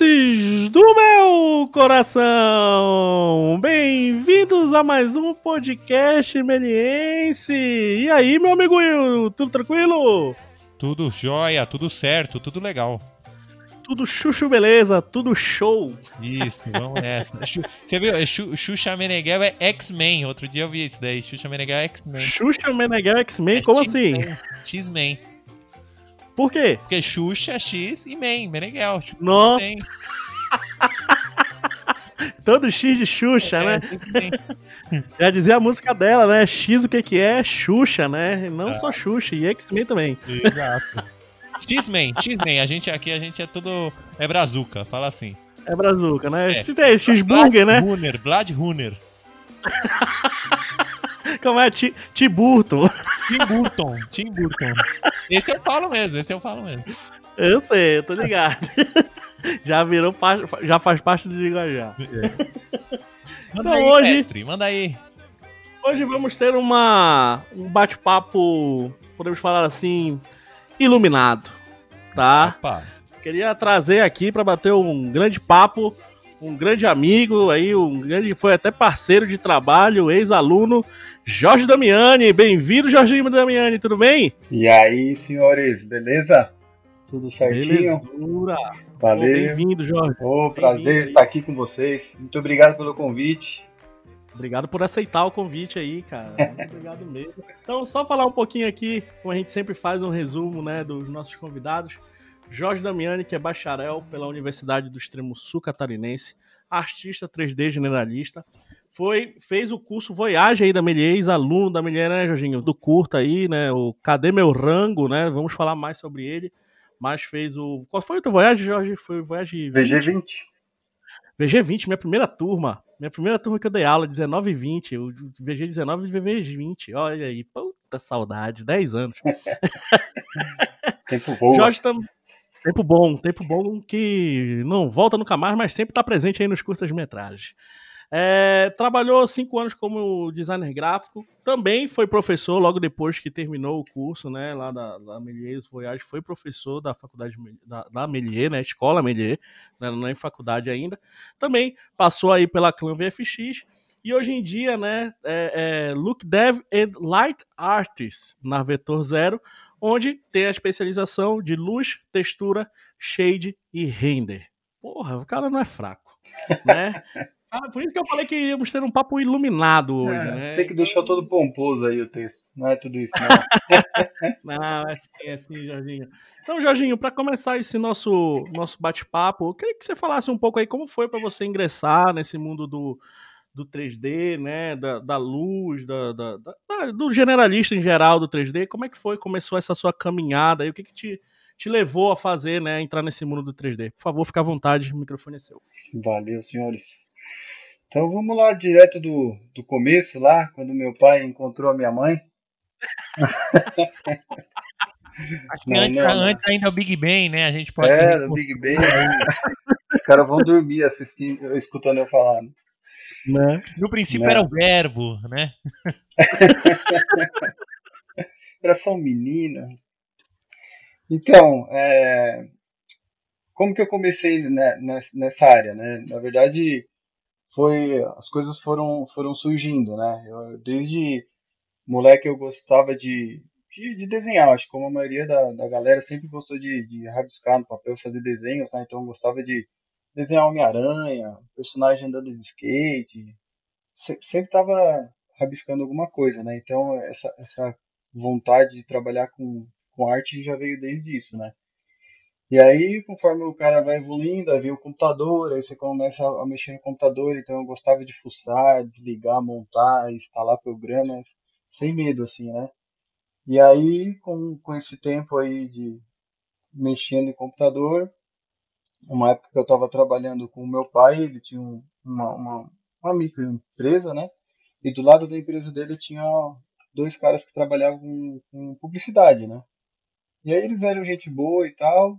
Melienses do meu coração! Bem-vindos a mais um podcast meliense! E aí, meu amigo Will, tudo tranquilo? Tudo jóia, tudo certo, tudo legal. Tudo chuchu beleza, tudo show. Isso, vamos nessa. Você viu? Xuxa Meneghel é X-Men. Outro dia eu vi isso daí. Xuxa Meneghel é X-Men. Xuxa Meneghel é X-Men? É Como assim? X-Men. Por quê? Porque Xuxa, X e Men, Meneghel. Nossa. Todo X de Xuxa, é, né? Já dizia a música dela, né? X o que que é? Xuxa, né? Não ah. só Xuxa, e X-Men também. Exato. X-Men, X-Men, a gente aqui, a gente é tudo. É brazuca, fala assim. É brazuca, né? É. Se tem X-Burger, né? Runner, Blood Runner. Como é? Tim Burton. Tim Burton, Tim Burton. Esse eu falo mesmo, esse eu falo mesmo. Eu sei, eu tô ligado. já virou, já faz parte do linguajar. É. Manda então, aí, hoje, mestre, manda aí. Hoje vamos ter uma, um bate-papo, podemos falar assim, iluminado, tá? Opa. Queria trazer aqui para bater um grande papo, um grande amigo aí, um grande foi até parceiro de trabalho, ex-aluno, Jorge Damiani. Bem-vindo, Jorginho Damiani, tudo bem? E aí, senhores, beleza? Tudo certinho? Belezura. Valeu. Bem-vindo, Jorge. Oh, prazer estar aqui com vocês. Muito obrigado pelo convite. Obrigado por aceitar o convite aí, cara. Muito obrigado mesmo. Então, só falar um pouquinho aqui, como a gente sempre faz um resumo, né, dos nossos convidados. Jorge Damiani, que é bacharel pela Universidade do Extremo Sul Catarinense, artista 3D generalista, foi fez o curso Voyage aí da Melier, aluno da Melier, né, Jorginho? Do curta aí, né, o Cadê Meu Rango, né? Vamos falar mais sobre ele. Mas fez o... Qual foi o teu Voyage, Jorge? Foi o Voyage 20? VG20. VG20, minha primeira turma. Minha primeira turma que eu dei aula, 19 e 20. O VG19 e VG20. Olha aí, puta saudade, 10 anos. tempo bom. Jorge tam... Tempo bom, tempo bom que não volta nunca mais, mas sempre está presente aí nos curtas-metragens. É, trabalhou cinco anos como designer gráfico, também foi professor logo depois que terminou o curso, né, lá da, da Melier Voyage, foi professor da faculdade da, da Melier, né, escola Melier, né, não é em faculdade ainda. Também passou aí pela Clã VFX e hoje em dia, né, é, é Look Dev and Light Artist na Vetor Zero, onde tem a especialização de luz, textura, shade e render. Porra, o cara não é fraco, né? Ah, por isso que eu falei que íamos ter um papo iluminado hoje, é, né? Você que deixou todo pomposo aí o texto. Não é tudo isso, não. não, é assim, é assim, Jorginho. Então, Jorginho, para começar esse nosso, nosso bate-papo, eu queria que você falasse um pouco aí como foi para você ingressar nesse mundo do, do 3D, né? Da, da luz, da, da, da, do generalista em geral do 3D. Como é que foi? Começou essa sua caminhada aí? O que, que te, te levou a fazer, né? Entrar nesse mundo do 3D? Por favor, fica à vontade, o microfone é seu. Valeu, senhores. Então vamos lá direto do, do começo lá, quando meu pai encontrou a minha mãe. Acho que não, antes, não, antes, ainda é o Big Ben, né? A gente pode. É, o Big Ben. Os caras vão dormir assistindo, escutando eu falar. Né? Né? No princípio né? era o verbo, né? era só um menino. Então, é... como que eu comecei nessa área, né? Na verdade, foi as coisas foram foram surgindo, né? Eu, desde moleque eu gostava de, de, de, desenhar, acho que como a maioria da, da galera sempre gostou de, de rabiscar no papel, fazer desenhos, né? Então eu gostava de desenhar Homem-Aranha, personagem andando de skate, sempre tava rabiscando alguma coisa, né? Então essa, essa vontade de trabalhar com, com arte já veio desde isso, né? E aí, conforme o cara vai evoluindo, aí vem o computador, aí você começa a mexer no computador, então eu gostava de fuçar, desligar, montar, instalar programas, sem medo, assim, né? E aí, com, com esse tempo aí de mexendo em computador, uma época que eu estava trabalhando com o meu pai, ele tinha uma, uma, uma microempresa, né? E do lado da empresa dele tinha dois caras que trabalhavam com, com publicidade, né? E aí eles eram gente boa e tal,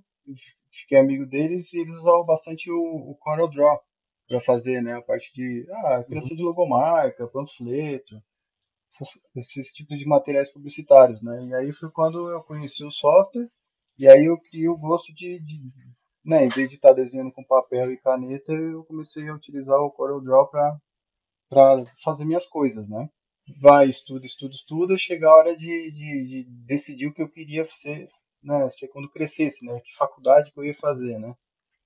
fiquei amigo deles e eles usavam bastante o, o Corel Draw para fazer né, a parte de ah, criação uhum. de logomarca, panfleto, esses, esses tipos de materiais publicitários. Né? E aí foi quando eu conheci o software E aí eu criei o gosto de, de né, em vez de estar desenhando com papel e caneta, eu comecei a utilizar o CorelDRAW para fazer minhas coisas, né? Vai, estuda, estuda, estuda, chega a hora de, de, de decidir o que eu queria ser, né, ser quando crescesse, né? Que faculdade que eu ia fazer, né?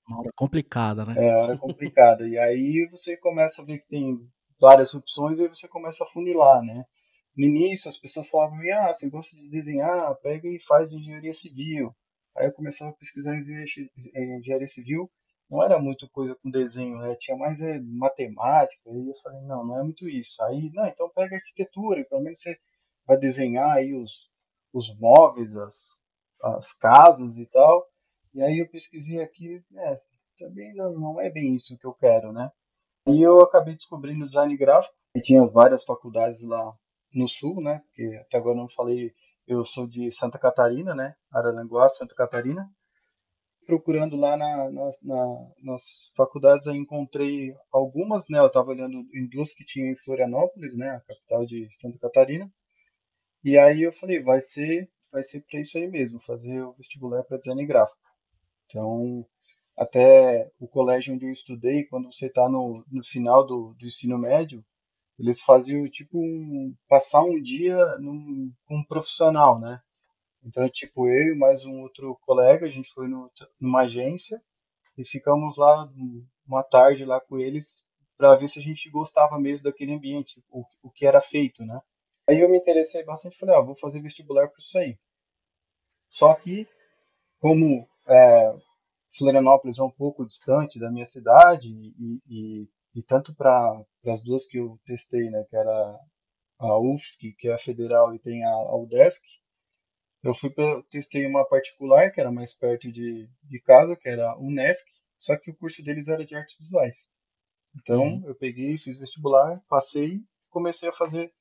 Uma hora complicada, né? É, hora complicada. e aí você começa a ver que tem várias opções e aí você começa a funilar, né? No início as pessoas falavam, ah, você gosta de desenhar, pega e faz engenharia civil. Aí eu começava a pesquisar em engenharia civil, não era muito coisa com desenho, né? tinha mais é, matemática, e eu falei, não, não é muito isso. Aí, não, então pega arquitetura, pelo menos você vai desenhar aí os, os móveis, as, as casas e tal. E aí eu pesquisei aqui, é, também não, não é bem isso que eu quero, né? E eu acabei descobrindo design gráfico, e tinha várias faculdades lá no sul, né? Porque até agora não falei eu sou de Santa Catarina, né? Araranguá, Santa Catarina. Procurando lá na, nas, na, nas faculdades, eu encontrei algumas, né? Eu estava olhando em duas que tinham em Florianópolis, né? A capital de Santa Catarina. E aí eu falei, vai ser, vai ser para isso aí mesmo, fazer o vestibular para design gráfico. Então, até o colégio onde eu estudei, quando você está no, no final do, do ensino médio, eles faziam tipo um, passar um dia num, com um profissional, né? Então, tipo, eu e mais um outro colega, a gente foi no, numa agência e ficamos lá uma tarde lá com eles para ver se a gente gostava mesmo daquele ambiente, o, o que era feito, né? Aí eu me interessei bastante e falei, ah, vou fazer vestibular para isso aí. Só que, como é, Florianópolis é um pouco distante da minha cidade e, e, e tanto para as duas que eu testei, né, que era a UFSC, que é a federal, e tem a, a UDESC, eu fui testei uma particular, que era mais perto de, de casa, que era a Unesc, só que o curso deles era de artes visuais. Então, uhum. eu peguei, fiz vestibular, passei e comecei a fazer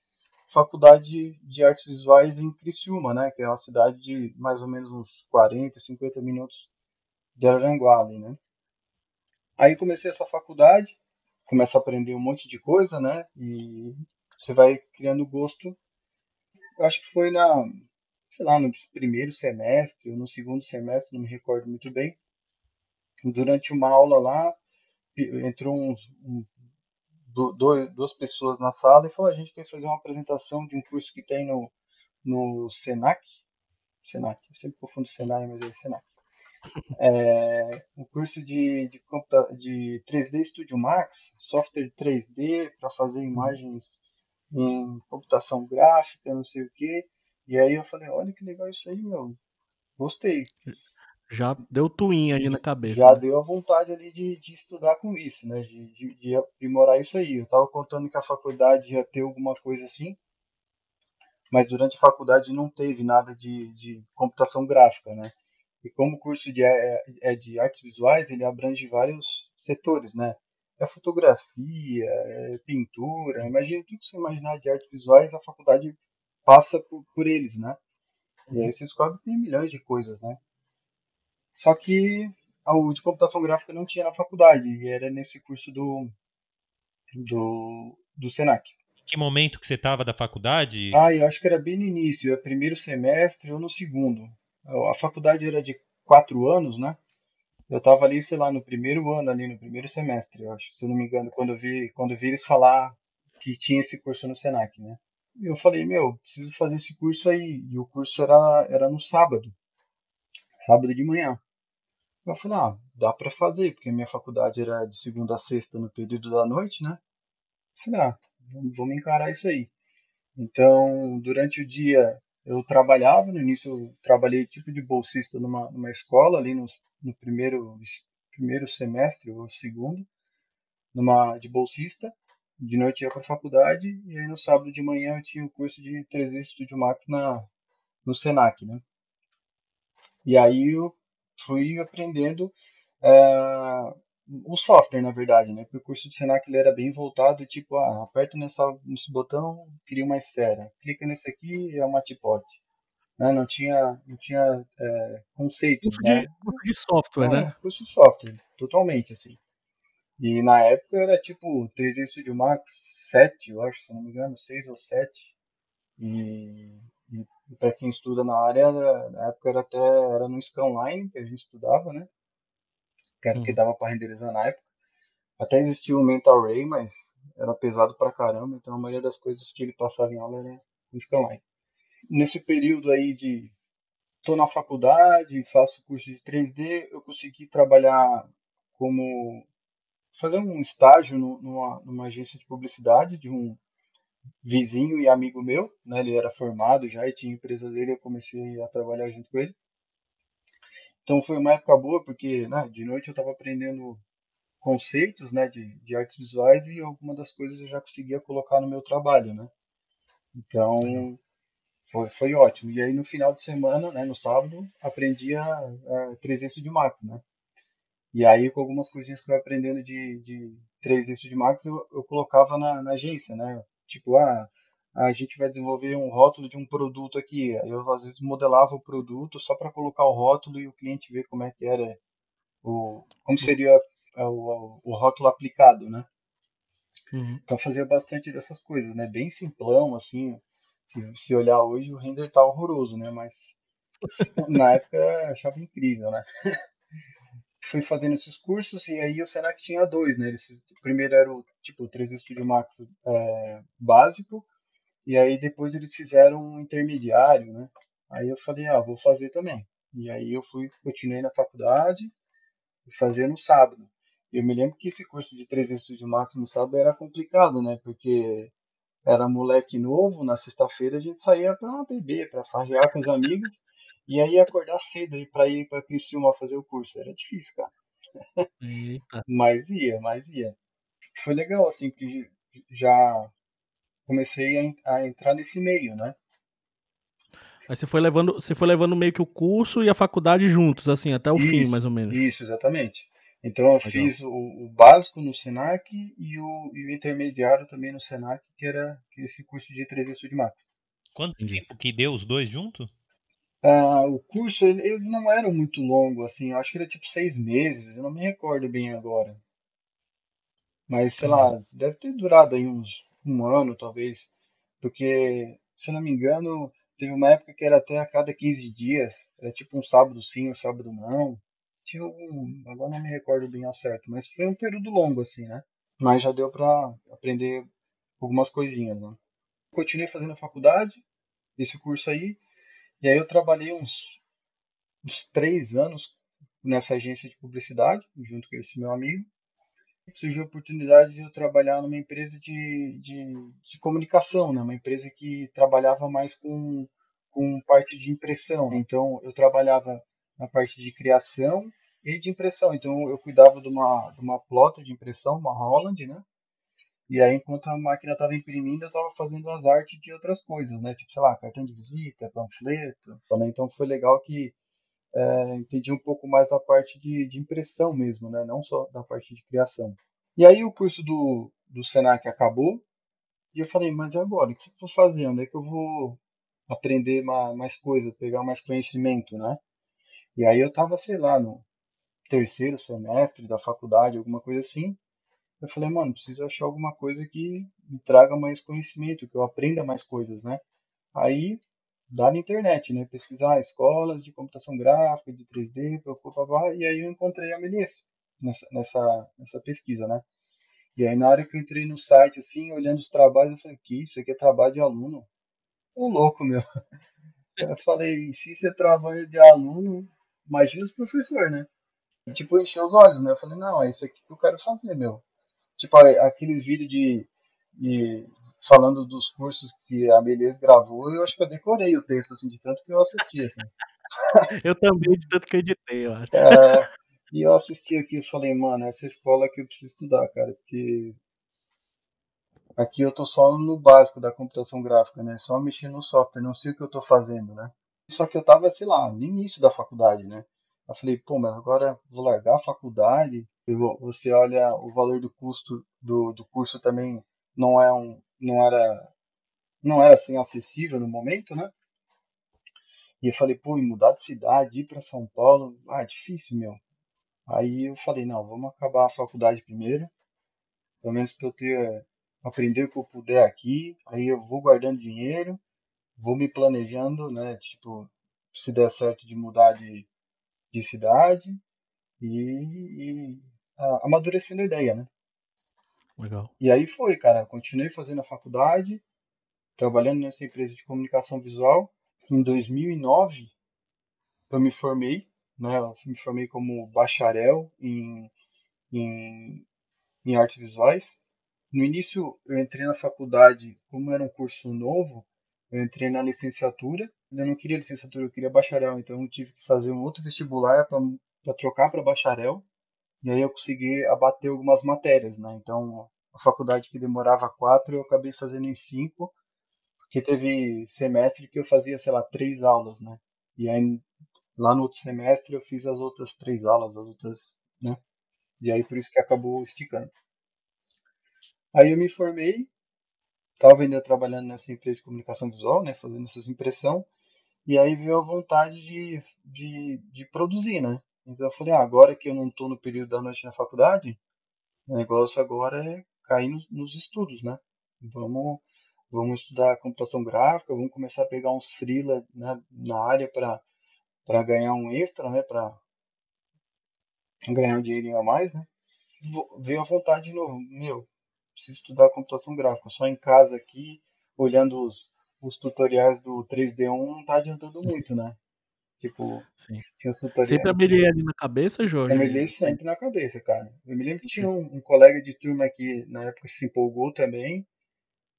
faculdade de artes visuais em Criciúma, né, que é uma cidade de mais ou menos uns 40, 50 minutos de Aranguá, né. Aí comecei essa faculdade, começa a aprender um monte de coisa, né? E você vai criando gosto. Eu acho que foi na, sei lá, no primeiro semestre ou no segundo semestre, não me recordo muito bem. Durante uma aula lá, entrou uns, um, dois, duas pessoas na sala e falou: a gente quer fazer uma apresentação de um curso que tem no, no Senac. Senac, eu sempre confundo Senai, mas é Senac é, um curso de, de, de 3D Studio Max, software 3D para fazer imagens em computação gráfica, não sei o que. E aí eu falei, olha que legal isso aí, meu. Gostei. Já deu twin ali na cabeça. Já né? deu a vontade ali de, de estudar com isso, né? De, de, de, aprimorar isso aí. Eu tava contando que a faculdade ia ter alguma coisa assim, mas durante a faculdade não teve nada de, de computação gráfica, né? E como o curso de, é, é de artes visuais, ele abrange vários setores, né? É fotografia, é pintura, imagina tudo que você imaginar de artes visuais, a faculdade passa por, por eles, né? E aí você descobre que tem milhões de coisas, né? Só que o de computação gráfica não tinha na faculdade, e era nesse curso do, do, do Senac. Que momento que você estava da faculdade? Ah, eu acho que era bem no início, é primeiro semestre ou no segundo a faculdade era de quatro anos, né? Eu estava ali, sei lá, no primeiro ano, ali no primeiro semestre, eu acho, se eu não me engano, quando eu vi, quando eu vi eles falar que tinha esse curso no Senac, né? Eu falei, meu, preciso fazer esse curso aí. E o curso era, era no sábado, sábado de manhã. Eu falei, ah, dá para fazer, porque a minha faculdade era de segunda a sexta no período da noite, né? Eu falei, ah, vamos encarar isso aí. Então, durante o dia, eu trabalhava, no início eu trabalhei tipo de bolsista numa, numa escola ali no, primeiro, primeiro semestre ou segundo, numa de bolsista. De noite ia para a faculdade e aí no sábado de manhã eu tinha o curso de 3D Studio Max na, no Senac, né? E aí eu fui aprendendo é, o software, na verdade, né? Porque o curso de Senac ele era bem voltado, tipo, ah, aperta nessa, nesse botão, cria uma esfera. Clica nesse aqui, é uma tipote. Né? Não tinha, não tinha é, conceito. Curso, né? de, curso de software, não, né? Curso de software, totalmente, assim. E na época era tipo 3D Studio Max 7, eu acho, se não me engano, 6 ou 7. E, E, e para quem estuda na área, na época era até era no Scanline que a gente estudava, né? Que era o que Uhum. dava para renderizar na época. Até existia o Mental Ray, mas era pesado pra caramba, então a maioria das coisas que ele passava em aula era Scanline. Nesse período aí de tô na faculdade, faço curso de 3D, eu consegui trabalhar como fazer um estágio numa, numa agência de publicidade de um vizinho e amigo meu, né? Ele era formado já e tinha empresa dele, eu comecei a trabalhar junto com ele. Então foi uma época boa porque, né, de noite eu estava aprendendo conceitos, né, de, de artes visuais e algumas das coisas eu já conseguia colocar no meu trabalho, né? Então foi, foi ótimo. E aí no final de semana, né, no sábado, aprendi a, a 300 de Max, né? E aí com algumas coisinhas que eu ia aprendendo de, de 300 de Max, eu, eu colocava na, na agência, né? Tipo, ah, a gente vai desenvolver um rótulo de um produto aqui. Eu às vezes modelava o produto só para colocar o rótulo e o cliente ver como é que era o como seria o, o, rótulo aplicado, né? Uhum. Então fazia bastante dessas coisas, né? Bem simplão, assim. Se, se olhar hoje, o render tá horroroso, né? Mas na época eu achava incrível, né? Fui fazendo esses cursos e aí o Senac tinha dois, né? Eles, o primeiro era o tipo o 3D Studio Max é, básico e aí depois eles fizeram um intermediário, né? Aí eu falei, ah, vou fazer também. E aí eu fui, continuei na faculdade e fazia no sábado. Eu me lembro que esse curso de 3D Studio Max no sábado era complicado, né? Porque era moleque novo, na sexta-feira a gente saía para beber, para farrear com os amigos, e aí acordar cedo aí para ir para Criciúma fazer o curso. Era difícil, cara. Mas ia, mas ia. Foi legal, assim, que já comecei a, a entrar nesse meio, né? Aí você foi levando, você foi levando meio que o curso e a faculdade juntos, assim, até o fim, Isso, mais ou menos. Isso, exatamente. Então eu Legal. fiz o, o básico no Senac e o, e o intermediário também no Senac, que era que esse curso de 3D Studio Max. Quanto Entendi. tempo que deu os dois juntos? Ah, o curso, ele- eles não eram muito longos, assim, eu acho que era tipo seis meses, eu não me recordo bem agora. Mas, sei lá, deve ter durado aí uns um ano, talvez, porque, se não me engano, teve uma época que era até a cada 15 dias, era tipo um sábado sim, um sábado não. Tinha algum, agora não me recordo bem ao certo, mas foi um período longo, assim, né? Mas já deu pra aprender algumas coisinhas, né? Continuei fazendo a faculdade, esse curso aí, e aí eu trabalhei uns, uns três anos nessa agência de publicidade, junto com esse meu amigo. Surgiu a oportunidade de eu trabalhar numa empresa de, de, de comunicação, né? uma empresa que trabalhava mais com, com parte de impressão. Então eu trabalhava na parte de criação e de impressão. Então eu cuidava de uma, de uma plota de impressão, uma Holland, né? E aí, enquanto a máquina estava imprimindo, eu estava fazendo as artes de outras coisas, né? Tipo, sei lá, cartão de visita, panfleto. Então foi legal que é, entendi um pouco mais da parte de, de impressão mesmo, né? Não só da parte de criação. E aí o curso do, do Senac acabou e eu falei, mas e agora? O que eu vou fazer? Onde é que eu vou aprender mais, coisa, pegar mais conhecimento, né? E aí eu tava, sei lá, no terceiro semestre da faculdade, alguma coisa assim. Eu falei, mano, preciso achar alguma coisa que me traga mais conhecimento, que eu aprenda mais coisas, né? Aí, dá na internet, né? Pesquisar escolas de computação gráfica, de 3D, papapá, e aí eu encontrei a Melissa nessa, nessa, nessa pesquisa, né? E aí, na hora que eu entrei no site, assim, olhando os trabalhos, eu falei, que isso aqui é trabalho de aluno? Ô, louco, meu. Eu falei, se você trabalha de aluno, imagina os professores, né? E, tipo, encheu os olhos, né? Eu falei, não, é isso aqui que eu quero fazer, meu. Tipo, aqueles vídeos de, de falando dos cursos que a Beleza gravou, eu acho que eu decorei o texto, assim, de tanto que eu assisti, assim. Eu também, de tanto que eu editei, eu acho. É, e eu assisti aqui e falei, mano, essa escola que eu preciso estudar, cara, porque aqui eu tô só no básico da computação gráfica, né? Só mexendo no software, não sei o que eu tô fazendo, né? Só que eu tava, sei lá, no início da faculdade, né? Eu falei, pô, mas agora vou largar a faculdade. Você olha o valor do custo do, do curso também não é um, não era, não era assim acessível no momento, né? E eu falei, pô, mudar de cidade, ir para São Paulo, ah, é difícil, meu. Aí eu falei, não, vamos acabar a faculdade primeiro, pelo menos para eu ter aprender o que eu puder aqui. Aí eu vou guardando dinheiro vou me planejando, né? Tipo, se der certo de mudar de, de cidade e, e a, amadurecendo a ideia, né? Legal. E aí foi, cara. Continuei fazendo a faculdade, trabalhando nessa empresa de comunicação visual. Em 2009, eu me formei, né? Eu me formei como bacharel em, em, em artes visuais. No início, eu entrei na faculdade, como era um curso novo, eu entrei na licenciatura. Eu não queria licenciatura, eu queria bacharel, então eu tive que fazer um outro vestibular para trocar para bacharel. E aí eu consegui abater algumas matérias, né? Então, a faculdade que demorava quatro, eu acabei fazendo em cinco, porque teve semestre que eu fazia, sei lá, três aulas, né? E aí, lá no outro semestre, eu fiz as outras três aulas, as outras, né? E aí, por isso que acabou esticando. Aí eu me formei, estava ainda trabalhando nessa empresa de comunicação visual, né? Fazendo essas impressão. E aí veio a vontade de, de, de produzir, né? Então eu falei, ah, agora que eu não estou no período da noite na faculdade, o negócio agora é cair nos, nos estudos, né? Vamos, vamos estudar computação gráfica, vamos começar a pegar uns freela né, na área para ganhar um extra, né? Para ganhar um dinheirinho a mais, né? Veio a vontade de novo, meu, preciso estudar computação gráfica, só em casa aqui, olhando os, os tutoriais do 3D1 não tá adiantando muito, né? Tipo, Sim. tinha os tutoriais. Sempre a ali na cabeça, Jorge? A Melier sempre na cabeça, cara. Eu me lembro que tinha um, um, colega de turma que na época se empolgou também.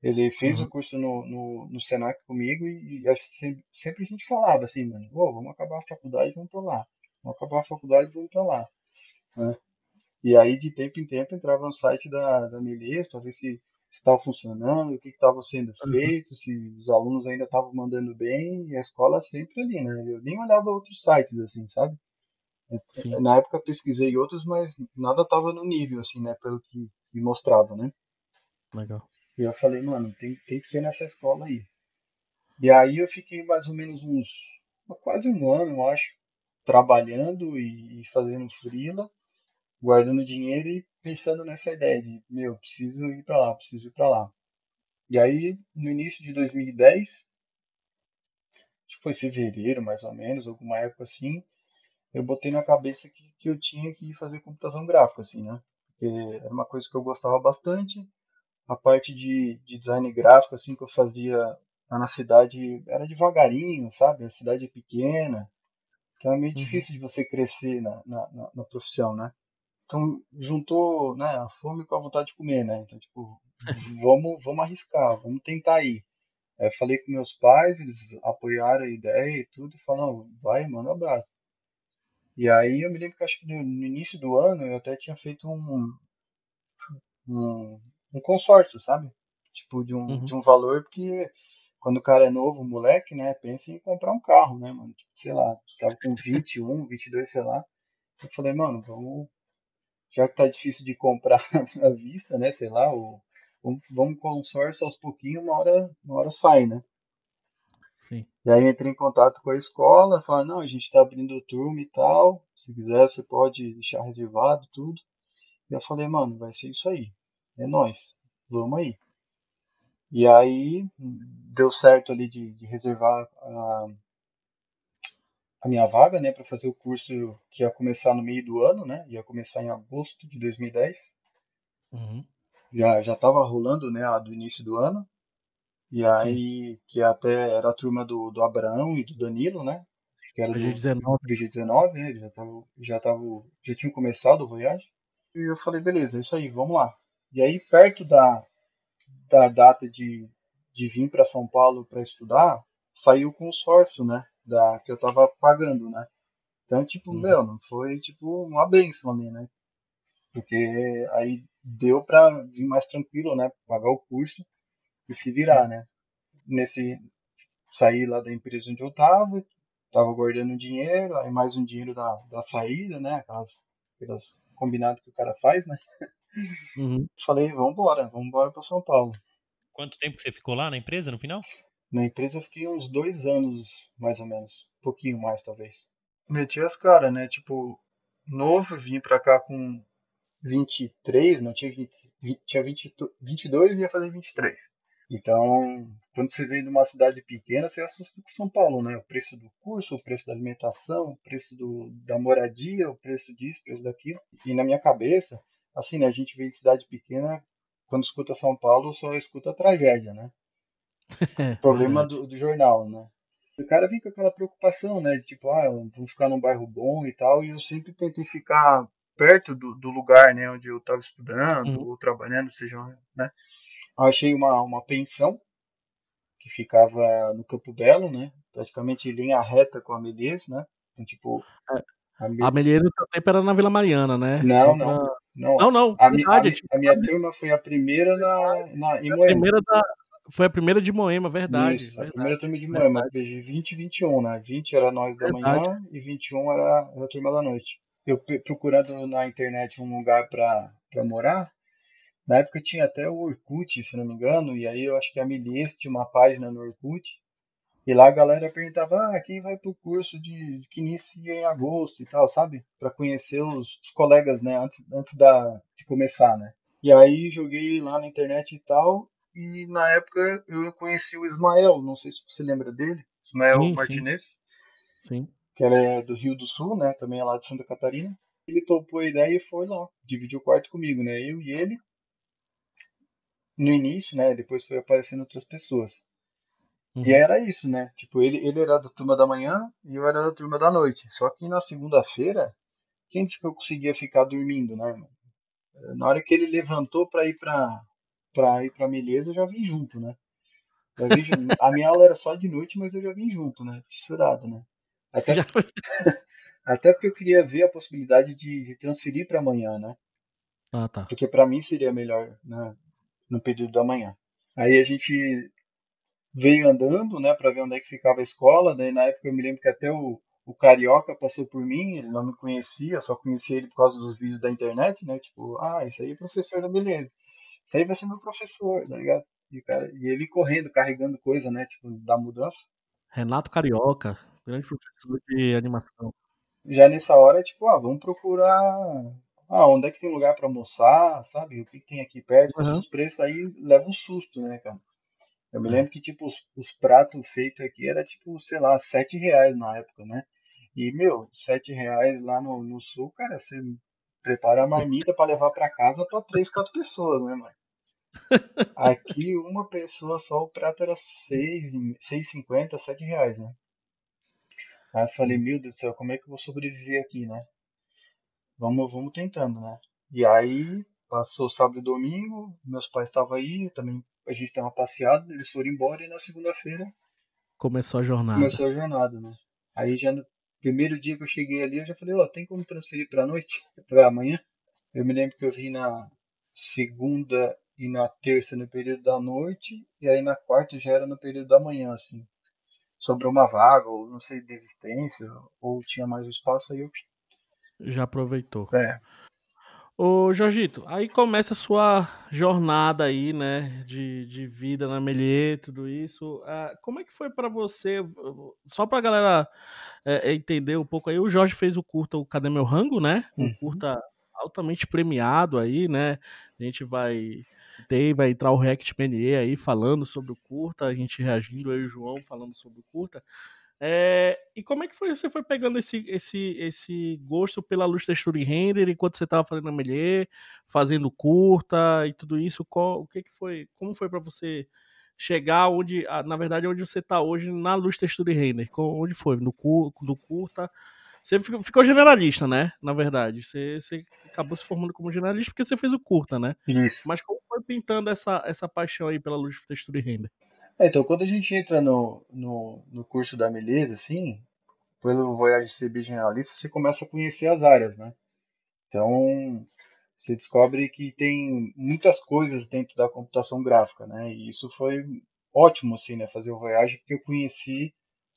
Ele fez o Uhum. um curso no, no, no Senac comigo e, e sempre, sempre, a gente falava assim, mano, oh, vamos acabar a faculdade, vamos pra lá. Vamos acabar a faculdade, vamos pra lá. Né? E aí, de tempo em tempo, entrava no site da, da Melier para ver se estava funcionando, o que estava sendo Uhum. feito, se os alunos ainda estavam mandando bem, e a escola sempre ali, né? Eu nem olhava outros sites, assim, sabe? Sim. Na época eu pesquisei outros, mas nada estava no nível, assim, né? Pelo que, que mostrava, né? Legal. E eu falei, mano, tem, tem que ser nessa escola aí. E aí eu fiquei mais ou menos uns, quase um ano, eu acho, trabalhando e, e fazendo freela, guardando dinheiro e pensando nessa ideia de, meu, preciso ir para lá, preciso ir para lá. E aí, no início de 2010, acho que foi fevereiro mais ou menos, alguma época assim, eu botei na cabeça que, que eu tinha que fazer computação gráfica, assim, né? Porque era uma coisa que eu gostava bastante. A parte de, de design gráfico, assim, que eu fazia lá na cidade, era devagarinho, sabe? A cidade é pequena, então é meio Uhum. difícil de você crescer na, na, na, na profissão, né? Então juntou né, a fome com a vontade de comer, né? Então, tipo, vamos, vamos arriscar, vamos tentar ir. Aí eu falei com meus pais, eles apoiaram a ideia e tudo, e falaram, vai, manda abraço. E aí eu me lembro que acho que no, no início do ano eu até tinha feito um, um, um consórcio, sabe? Tipo, de um, Uhum. de um valor, porque quando o cara é novo, moleque, né, pensa em comprar um carro, né, mano? Tipo, sei lá, tava com 21, 22, sei lá. Eu falei, mano, vamos, já que tá difícil de comprar à vista, né, sei lá, ou, vamos, vamos consórcio aos pouquinhos, uma hora, uma hora sai, né? Sim. E aí entrei em contato com a escola, falaram, não, a gente está abrindo turma e tal, se quiser você pode deixar reservado tudo. E eu falei, mano, vai ser isso aí, é nós, vamos aí. E aí deu certo ali de, de reservar a, a minha vaga, né, para fazer o curso que ia começar no meio do ano, né, ia começar em agosto de 2010. Uhum. Já já estava rolando, né, a do início do ano. E aí, que até era a turma do, do Abraão e do Danilo, né? Que era A do G19. VG19, né? Eles já, tavam, já, tavam, já tinham começado o Voyage. E eu falei, beleza, é isso aí, vamos lá. E aí, perto da, da data de, de vir para São Paulo para estudar, saiu o consórcio, né? Da, que eu tava pagando, né? Então, tipo, Uhum. meu, não foi tipo uma benção ali, né? Porque aí deu pra vir mais tranquilo, né? Pagar o curso e se virar, né? Nesse saí lá da empresa onde eu tava, tava guardando dinheiro, aí mais um dinheiro da, da saída, né? Aquelas, aquelas combinadas que o cara faz, né? Uhum. Falei, vamos embora, vamos embora para São Paulo. Quanto tempo que você ficou lá na empresa no final? Na empresa eu fiquei uns dois anos, mais ou menos. Um pouquinho mais, talvez. Meti as caras, né? Tipo, novo, vim pra cá com 23, não tinha 20, tinha 20, 22 e ia fazer 23. Então, quando você vem de uma cidade pequena, você assusta com São Paulo, né? O preço do curso, o preço da alimentação, o preço do, da moradia, o preço disso, o preço daquilo. E na minha cabeça, assim, né? A gente vem de cidade pequena, quando escuta São Paulo, só escuta tragédia, né? Problema do, do jornal, né? O cara vem com aquela preocupação, né? De tipo, ah, vamos ficar num bairro bom e tal. E eu sempre tentei ficar perto do, do lugar, né? Onde eu estava estudando Uhum. ou trabalhando, seja, né? Achei uma, uma pensão que ficava no Campo Belo, né? Praticamente em linha reta com a Melies, né? Então, tipo, É. a Me- A Melheiro no teu tempo era na Vila Mariana, né? Não, Só não. pra- não. Não, não, A, a, verdade. mi- tipo, a minha turma foi a primeira na, na, em a Moema. primeira da... Foi a primeira de Moema, verdade. Isso, a verdade, primeira turma de Moema, verdade. de 20 e 21, né? 20 era nós da Verdade. manhã e 21 era, era a turma da noite. Eu procurando na internet um lugar pra, pra morar, na época tinha até o Orkut, se não me engano, e aí eu acho que a Milies tinha uma página no Orkut, e lá a galera perguntava, ah, quem vai pro curso de que inicia em agosto e tal, sabe? Pra conhecer os, os colegas, né, antes, antes da, de começar, né? E aí joguei lá na internet e tal, e na época eu conheci o Ismael, não sei se você lembra dele, Ismael Sim, sim, Martinez, sim. que ele é do Rio do Sul, né, também é lá de Santa Catarina. Ele topou a ideia e foi lá, dividiu o quarto comigo, né, eu e ele, no início, né, depois foi aparecendo outras pessoas. Uhum. E era isso, né? Tipo, ele, ele era da turma da manhã e eu era da turma da noite. Só que na segunda-feira, quem disse que eu conseguia ficar dormindo, né? Na hora que ele levantou pra ir pra, pra ir pra Meleza, eu já vim junto, né? Vim. A minha aula era só de noite, mas eu já vim junto, né? Fissurado, né? Até, Já... até porque eu queria ver a possibilidade de, de transferir pra amanhã, né? Ah, tá. Porque pra mim seria melhor né, no período da manhã. Aí a gente veio andando, né, para ver onde é que ficava a escola. Daí na época eu me lembro que até o, o Carioca passou por mim, ele não me conhecia, só conhecia ele por causa dos vídeos da internet, né? Tipo, ah, isso aí é professor da beleza. Isso aí vai ser meu professor, tá ligado? E, cara, e ele correndo, carregando coisa, né? Tipo, da mudança. Renato Carioca, grande professor de animação. Já nessa hora, tipo, ah, vamos procurar. Ah, onde é que tem lugar para almoçar, sabe? O que, que tem aqui perto? Uhum. Esses preços aí leva um susto, né, cara? Eu me É. lembro que, tipo, os, os pratos feitos aqui era, tipo, sei lá, sete reais na época, né? E, meu, sete reais lá no, no sul, cara, você prepara a marmita pra levar pra casa pra três, quatro pessoas, né, mano? Aqui, uma pessoa só, o prato era seis, seis cinquenta, sete reais, né? Aí eu falei, meu Deus do céu, como é que eu vou sobreviver aqui, né? Vamos, vamos tentando, né? E aí, passou sábado e domingo, meus pais estavam aí, também a gente deu uma passeada, eles foram embora e na segunda-feira Começou a jornada. começou a jornada, né? Aí já no primeiro dia que eu cheguei ali, eu já falei, ó, tem como transferir pra noite? Pra amanhã? Eu me lembro que eu vim na segunda e na terça no período da noite, e aí na quarta já era no período da manhã, assim. Sobrou uma vaga, ou não sei, desistência, ou tinha mais espaço, aí eu. Já aproveitou. É, Ô, Jorgito, aí começa a sua jornada aí, né, de, de vida na Melier, tudo isso. Ah, como é que foi pra você, só pra galera é, entender um pouco aí, o Jorge fez o curta o Cadê Meu Rango, né? Um Uhum. curta altamente premiado aí, né? A gente vai ter, vai entrar o React Melier aí falando sobre o curta, a gente reagindo, eu e o João falando sobre o curta. É, e como é que foi, você foi pegando esse, esse, esse gosto pela luz, textura e render enquanto você estava fazendo a Melier, fazendo curta e tudo isso? Qual, o que, que foi? Como foi para você chegar onde, na verdade, onde você está hoje na luz, textura e render? Onde foi? No, cur, no curta? Você ficou, generalista, né? Na verdade, você, você acabou se formando como generalista porque você fez o curta, né? isso. Mas como foi pintando essa, essa paixão aí pela luz, textura e render? É, então, quando a gente entra no, no, no curso da Meleza, assim, pelo Voyage CB Generalista, você começa a conhecer as áreas, né? Então, você descobre que tem muitas coisas dentro da computação gráfica, né? E isso foi ótimo, assim, né? Fazer o Voyage, porque eu conheci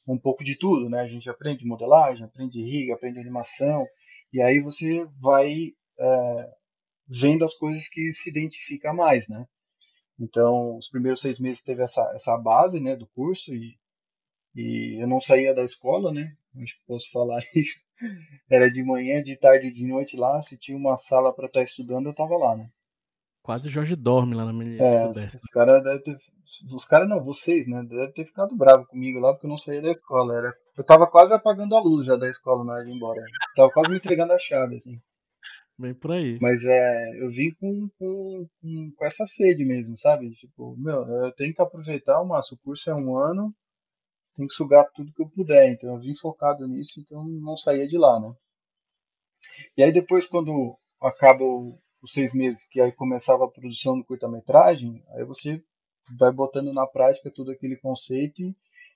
um pouco de tudo, né? A gente aprende modelagem, aprende rig, aprende animação, e aí você vai é, vendo as coisas que se identifica mais, né? Então, os primeiros seis meses teve essa, essa base, né, do curso e, e eu não saía da escola, né? Acho que posso falar isso. Era de manhã, de tarde, de noite lá. Se tinha uma sala para estar estudando, eu estava lá, né? Quase Jorge dorme lá na minha É, os, os caras devem ter. Os caras não, vocês, né? Devem ter ficado bravo comigo lá porque eu não saía da escola. Era, eu tava quase apagando a luz já da escola na hora de ir embora. tava quase me entregando a chave, assim. Bem por aí. Mas é, eu vim com, com, com, com essa sede mesmo, sabe? Tipo, meu, eu tenho que aproveitar o máximo. O curso é um ano, tenho que sugar tudo que eu puder. Então eu vim focado nisso, então não saía de lá, né? E aí depois, quando acaba o, os seis meses, que aí começava a produção do curta-metragem, aí você vai botando na prática todo aquele conceito e,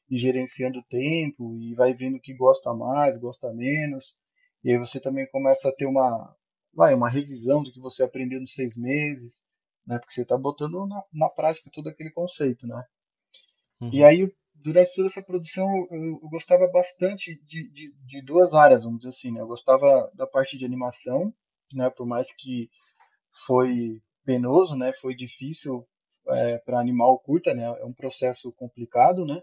e gerenciando o tempo e vai vendo o que gosta mais, gosta menos. E aí você também começa a ter uma, vai, uma revisão do que você aprendeu nos seis meses, né? Porque você está botando na, na prática todo aquele conceito, né? Uhum. E aí, durante toda essa produção, eu, eu gostava bastante de, de, de, duas áreas, vamos dizer assim, né? Eu gostava da parte de animação, né? Por mais que foi penoso, né? Foi difícil é, para animal curta, né? É um processo complicado, né?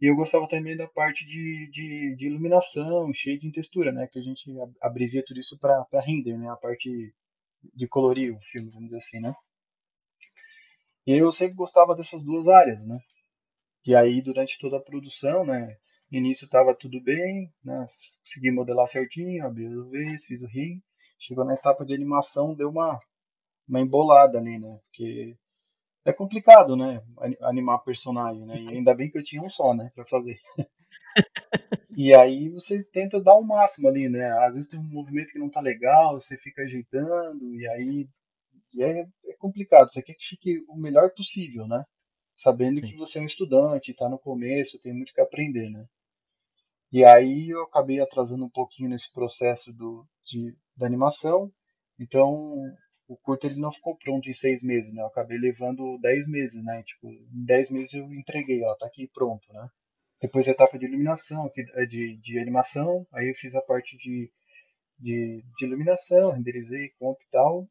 E eu gostava também da parte de, de, de, iluminação, textura, né? Que a gente abrevia tudo isso para render, né? A parte de colorir o filme, vamos dizer assim, né? E eu sempre gostava dessas duas áreas, né? E aí, durante toda a produção, né? No início estava tudo bem, né? Consegui modelar certinho, abri as vezes, fiz o rig. Chegou na etapa de animação, deu uma, uma embolada ali, né? Porque é complicado, né? Animar personagem, né? E ainda bem que eu tinha um só, né? Pra fazer. e aí você tenta dar o máximo ali, né? Às vezes tem um movimento que não tá legal, você fica ajeitando, e aí e é, é, complicado. Você quer que fique o melhor possível, né? Sabendo Sim. que você é um estudante, tá no começo, tem muito que aprender, né? E aí eu acabei atrasando um pouquinho nesse processo do, de, da animação. Então o curto ele não ficou pronto em seis meses, né? Eu acabei levando dez meses, né? Tipo, em dez meses eu entreguei, ó, tá aqui pronto, né? Depois a etapa de iluminação, é de, de animação, aí eu fiz a parte de, de, de iluminação, renderizei, comp e tal.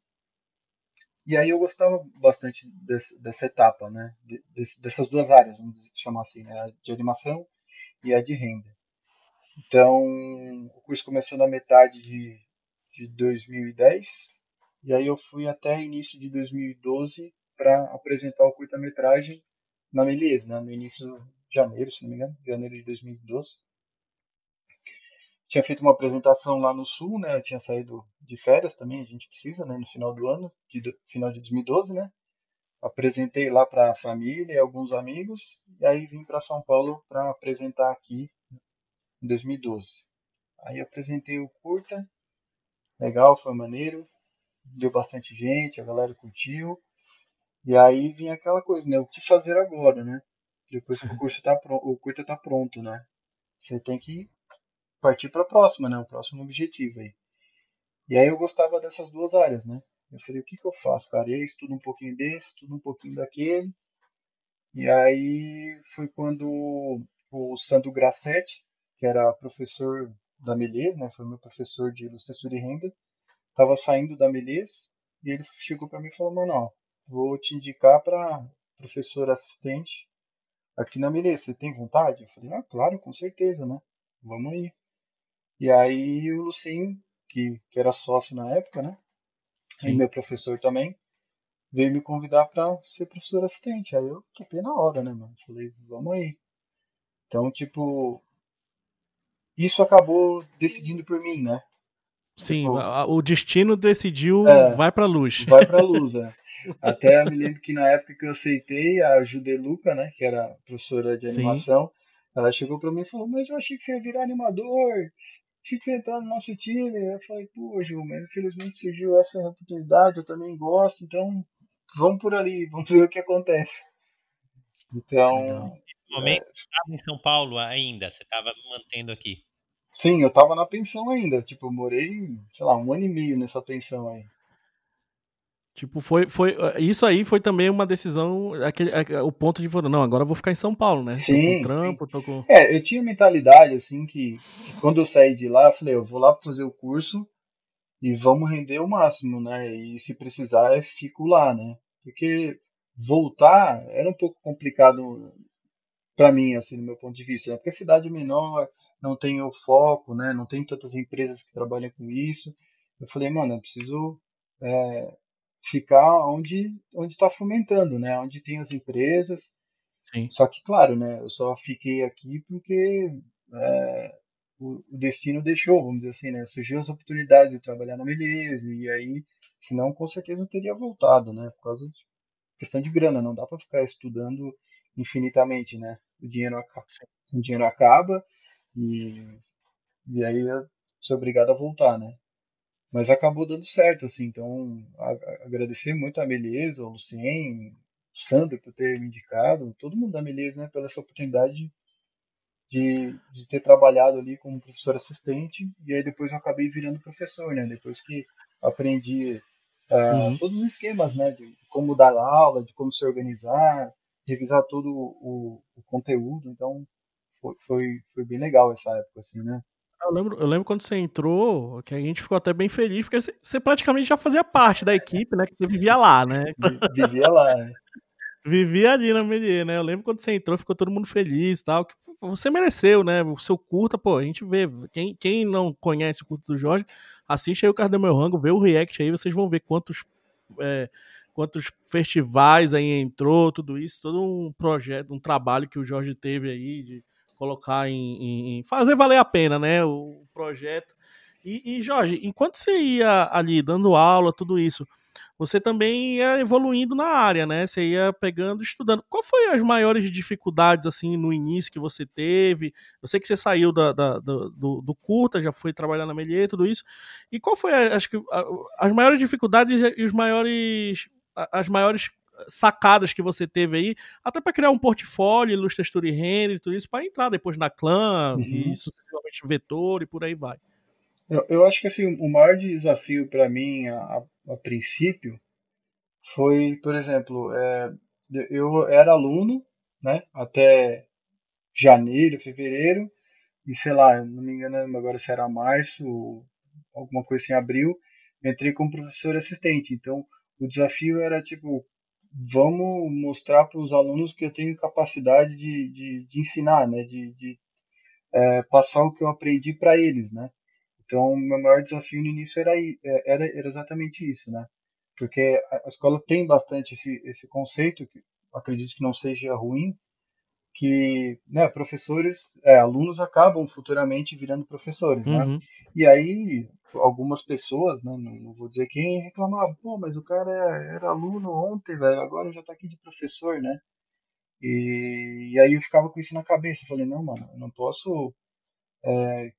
E aí eu gostava bastante desse, dessa etapa, né? De, dessas duas áreas, vamos chamar assim, né? A de animação e a de render. Então, o curso começou na metade de, de 2010 e aí eu fui até início de 2012 para apresentar o curta-metragem na Melies, né? no início de janeiro, se não me engano, janeiro de 2012. Tinha feito uma apresentação lá no Sul, né? Eu tinha saído de férias também, a gente precisa, né? No final do ano, de, final de 2012, né? Apresentei lá para a família e alguns amigos, e aí vim para São Paulo para apresentar aqui em 2012. Aí apresentei o curta, legal, foi maneiro deu bastante gente, a galera curtiu. E aí vinha aquela coisa, né? O que fazer agora, né? Depois que o curso tá pronto, o curta tá pronto, né? Você tem que partir para a próxima, né? O próximo objetivo aí. E aí eu gostava dessas duas áreas, né? Eu falei, o que que eu faço, cara? E aí estudo um pouquinho desse, estudo um pouquinho daquele. E aí foi quando o Sandro Grassetti, que era professor da Melez, né? Foi meu professor de ilustração e renda tava saindo da Melis e ele chegou para mim e falou: Mano, ó, vou te indicar para professor assistente aqui na Melis. Você tem vontade? Eu falei: Ah, claro, com certeza, né? Vamos aí. E aí o Lucim, que, que era sócio na época, né? Sim. E meu professor também, veio me convidar para ser professor assistente. Aí eu topei na hora, né, mano? Falei: Vamos aí. Então, tipo, isso acabou decidindo por mim, né? Sim, tipo, o destino decidiu é, vai pra luz. Vai pra luz, é. Até eu me lembro que na época que eu aceitei, a Judeluca, né, que era professora de animação, Sim. ela chegou pra mim e falou, mas eu achei que você ia virar animador, achei que você ia entrar no nosso time. Eu falei, pô, Ju, mas infelizmente surgiu essa oportunidade, eu também gosto, então vamos por ali, vamos ver o que acontece. Então... No momento, é... você estava em São Paulo ainda, você estava mantendo aqui. Sim, eu tava na pensão ainda. Tipo, eu morei, sei lá, um ano e meio nessa pensão aí. Tipo, foi, foi. Isso aí foi também uma decisão, aquele, o ponto de não, agora eu vou ficar em São Paulo, né? Sim. Tô com trampo, sim. tô com. É, eu tinha mentalidade, assim, que, que, quando eu saí de lá, eu falei, eu vou lá fazer o curso e vamos render o máximo, né? E se precisar, eu fico lá, né? Porque voltar era um pouco complicado para mim, assim, do meu ponto de vista, né? Porque a cidade menor, não tem o foco, né? Não tem tantas empresas que trabalham com isso. Eu falei, mano, eu preciso é, ficar onde onde está fomentando, né? Onde tem as empresas. Sim. Só que, claro, né? Eu só fiquei aqui porque é, o, o, destino deixou, vamos dizer assim, né? Surgiu as oportunidades de trabalhar na Beleza e aí, senão com certeza eu teria voltado, né? Por causa de questão de grana, não dá para ficar estudando infinitamente, né? O dinheiro acaba, o dinheiro acaba e, e aí eu sou obrigado a voltar, né? Mas acabou dando certo, assim, então a, a, agradecer muito a Meleza, ao Lucien, o Sandro por ter me indicado, todo mundo da Meleza, né, pela essa oportunidade de, de ter trabalhado ali como professor assistente e aí depois eu acabei virando professor, né, depois que aprendi uh, uhum. todos os esquemas, né, de como dar aula, de como se organizar, revisar todo o, o conteúdo, então foi, foi, foi bem legal essa época, assim, né. Eu lembro, eu lembro quando você entrou, que a gente ficou até bem feliz, porque você, praticamente já fazia parte da equipe, né? Que você vivia lá, né? Vivia lá, né? Vivia ali na Melier, né? Eu lembro quando você entrou, ficou todo mundo feliz e tal. Que você mereceu, né? O seu curta, pô, a gente vê. Quem, quem não conhece o curto do Jorge, assiste aí o Cardo Meu Rango, vê o react aí, vocês vão ver quantos. É, quantos festivais aí entrou, tudo isso, todo um projeto, um trabalho que o Jorge teve aí de colocar em, em fazer valer a pena, né, o projeto. E, e, Jorge, enquanto você ia ali dando aula, tudo isso, você também ia evoluindo na área, né? Você ia pegando, estudando. Qual foi as maiores dificuldades assim no início que você teve? Eu sei que você saiu da, da, do, do, curta, já foi trabalhar na Melier, tudo isso. E qual foi, acho que, as maiores dificuldades e os maiores, as maiores sacadas que você teve aí, até para criar um portfólio, Illustrator e Render e tudo isso, para entrar depois na Clã uhum. e sucessivamente Vetor e por aí vai. Eu, eu acho que assim, o maior desafio para mim, a, a, princípio, foi, por exemplo, é, eu era aluno, né, até janeiro, fevereiro, e sei lá, não me engano agora se era março, alguma coisa assim, abril, entrei como professor assistente. Então, o desafio era tipo vamos mostrar para os alunos que eu tenho capacidade de, de, de ensinar, né? de, de é, passar o que eu aprendi para eles. Né? Então, o meu maior desafio no início era, é, era, era exatamente isso, né? porque a escola tem bastante esse, esse conceito, que acredito que não seja ruim, que né, professores, é, alunos acabam futuramente virando professores, né? uhum. né? E aí algumas pessoas, né, não, não, vou dizer quem, reclamavam, pô, mas o cara era aluno ontem, velho, agora já tá aqui de professor, né? E, e aí eu ficava com isso na cabeça, eu falei, não, mano, eu não posso é,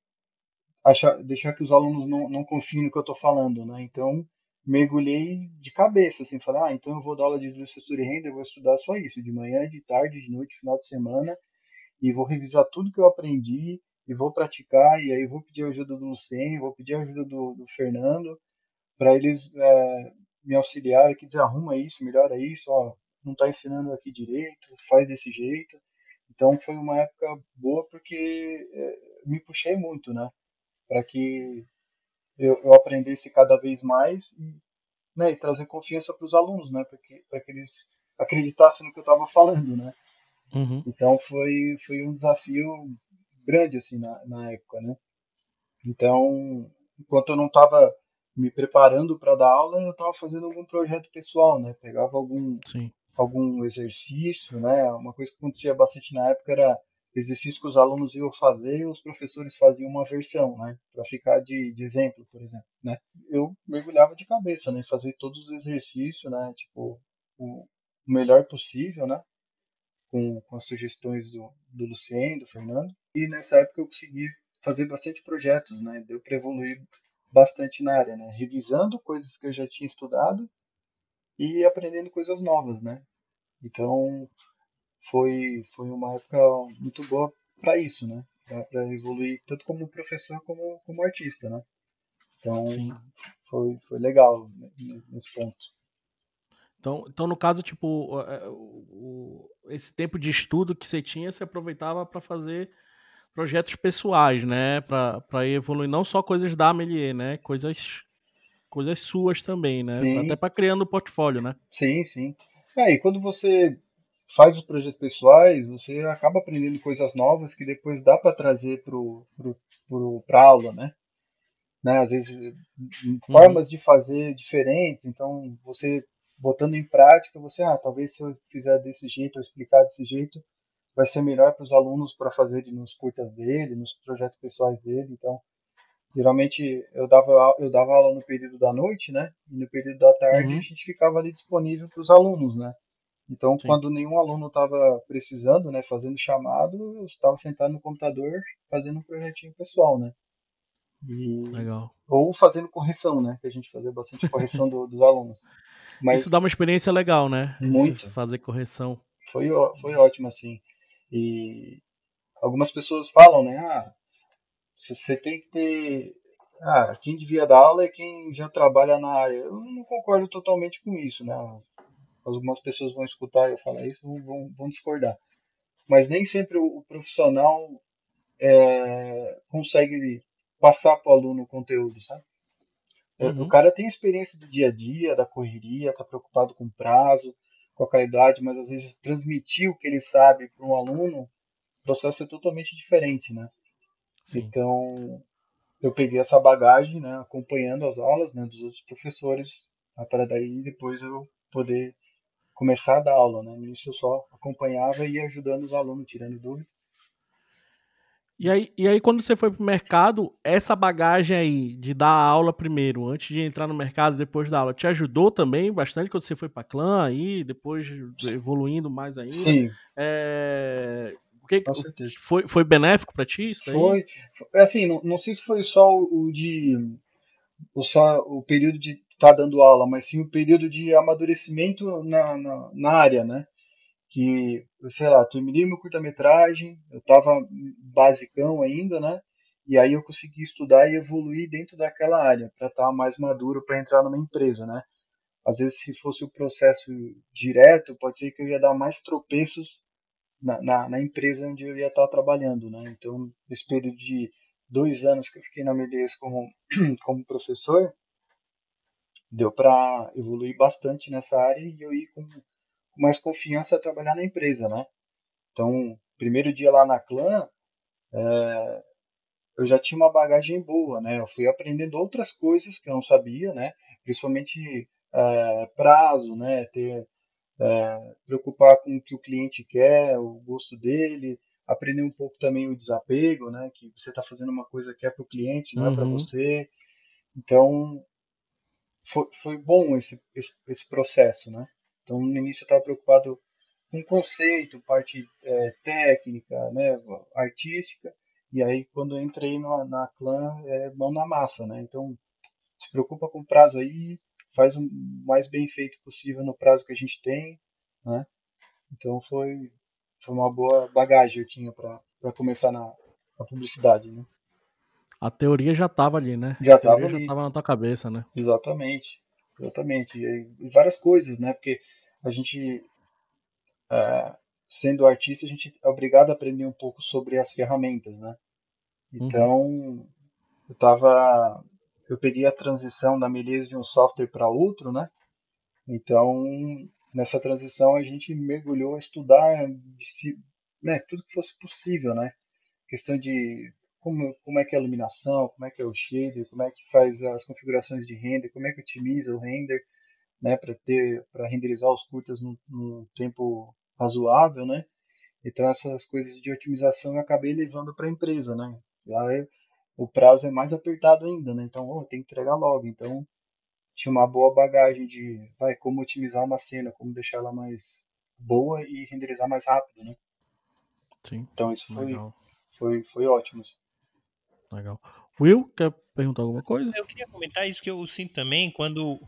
achar, deixar que os alunos não, não confiem no que eu tô falando, né? Então mergulhei de cabeça, assim, falei, ah, então eu vou dar aula de licenciatura e renda, eu vou estudar só isso, de manhã, de tarde, de noite, final de semana, e vou revisar tudo que eu aprendi, e vou praticar, e aí vou pedir a ajuda do Lucien, vou pedir a ajuda do, do Fernando, para eles é, me auxiliarem aqui, dizer, arruma isso, melhora isso, ó, não está ensinando aqui direito, faz desse jeito. Então foi uma época boa porque é, me puxei muito, né, para que eu, eu aprendesse cada vez mais e, né, e trazer confiança para os alunos, né, para que, que eles acreditassem no que eu estava falando, né. Uhum. Então foi, foi um desafio grande assim na, na época, né. Então, enquanto eu não estava me preparando para dar aula, eu estava fazendo algum projeto pessoal, né. Pegava algum Sim. algum exercício, né. Uma coisa que acontecia bastante na época era exercício que os alunos iam fazer e os professores faziam uma versão, né, para ficar de, de, exemplo, por exemplo, né. Eu mergulhava de cabeça, né, fazer todos os exercícios, né, tipo o melhor possível, né, com, com as sugestões do, do Lucien, do Fernando. E nessa época eu consegui fazer bastante projetos, né, deu para evoluir bastante na área, né, revisando coisas que eu já tinha estudado e aprendendo coisas novas, né. Então foi, foi uma época muito boa para isso, né? Para evoluir tanto como professor como como artista, né? Então foi, foi legal nesse ponto. Então, então, no caso, tipo, é, o, esse tempo de estudo que você tinha, você aproveitava para fazer projetos pessoais, né? Para evoluir não só coisas da Amelier, né? Coisas, coisas suas também, né? Sim. Até para criando o portfólio, né? Sim, sim. É, e quando você faz os projetos pessoais, você acaba aprendendo coisas novas que depois dá para trazer para aula, né? né? Às vezes formas uhum. de fazer diferentes, então você botando em prática, você, ah, talvez se eu fizer desse jeito, ou explicar desse jeito, vai ser melhor para os alunos para fazer nos curtas dele, nos projetos pessoais dele, então geralmente eu dava eu dava aula no período da noite, né? E no período da tarde uhum. a gente ficava ali disponível para os alunos, né? Então, Sim. quando nenhum aluno estava precisando, né, fazendo chamado, eu estava sentado no computador fazendo um projetinho pessoal, né? E... Legal. Ou fazendo correção, né? Que a gente fazia bastante correção do, dos alunos. Mas... Isso dá uma experiência legal, né? Muito. fazer correção. Foi, foi ótimo, assim. E algumas pessoas falam, né? Ah, você tem que ter. Ah, quem devia dar aula é quem já trabalha na área. Eu não concordo totalmente com isso, né? Algumas pessoas vão escutar eu falar isso vão, vão discordar. Mas nem sempre o, o profissional é, consegue passar para o aluno o conteúdo, sabe? É, uhum. O cara tem experiência do dia a dia, da correria, tá preocupado com prazo, com a qualidade, mas às vezes transmitir o que ele sabe para um aluno, o processo é totalmente diferente, né? Sim. Então, eu peguei essa bagagem, né, acompanhando as aulas, né, dos outros professores, para daí depois eu poder começar a dar aula, né? No início eu só acompanhava e ia ajudando os alunos, tirando dúvidas. E aí, e aí, quando você foi pro mercado, essa bagagem aí de dar aula primeiro, antes de entrar no mercado, depois da aula, te ajudou também bastante quando você foi para clã aí, depois evoluindo mais ainda? Sim. É... O que, foi, foi benéfico para ti isso daí? Foi. Assim, não, não sei se foi só o de o, só o período de estar tá dando aula, mas sim o período de amadurecimento na, na, na área, né? que, sei lá, terminei meu curta-metragem, eu tava basicão ainda, né? E aí eu consegui estudar e evoluir dentro daquela área para estar tá mais maduro para entrar numa empresa, né? Às vezes se fosse o processo direto, pode ser que eu ia dar mais tropeços na, na, na empresa onde eu ia estar tá trabalhando, né? Então, nesse período de dois anos que eu fiquei na Medeiros como, como professor, deu para evoluir bastante nessa área e eu ir com mais confiança a trabalhar na empresa, né? Então, primeiro dia lá na Clã, é, eu já tinha uma bagagem boa, né? Eu fui aprendendo outras coisas que eu não sabia, né? Principalmente é, prazo, né? Ter, é, preocupar com o que o cliente quer, o gosto dele, aprender um pouco também o desapego, né? Que você está fazendo uma coisa que é para o cliente, não uhum. é para você. Então, foi, foi bom esse, esse, esse processo, né? Então, no início eu estava preocupado com conceito, parte é, técnica, né, artística, e aí quando eu entrei na, na clã, é mão na massa, né? Então, se preocupa com o prazo aí, faz o mais bem feito possível no prazo que a gente tem, né? Então foi, foi uma boa bagagem eu tinha para começar na, na publicidade, né? A teoria já estava ali, né? Já estava já estava na tua cabeça, né? Exatamente. Exatamente. E, e várias coisas, né? Porque a gente, é, sendo artista, a gente é obrigado a aprender um pouco sobre as ferramentas, né? Uhum. Então, uhum. eu tava, eu peguei a transição da Melise de um software para outro, né? Então, nessa transição a gente mergulhou a estudar né, tudo que fosse possível, né? Questão de como, como é que é a iluminação, como é que é o shader, como é que faz as configurações de render, como é que otimiza o render, né, para ter para renderizar os curtas num, tempo razoável, né? Então essas coisas de otimização eu acabei levando para a empresa, né? Lá é, o prazo é mais apertado ainda, né? Então, oh, tem que entregar logo. Então, tinha uma boa bagagem de vai, como otimizar uma cena, como deixar ela mais boa e renderizar mais rápido, né? Sim. Então isso foi, foi, foi ótimo. Assim. Legal. Will, quer perguntar alguma coisa? Eu queria comentar isso que eu sinto também quando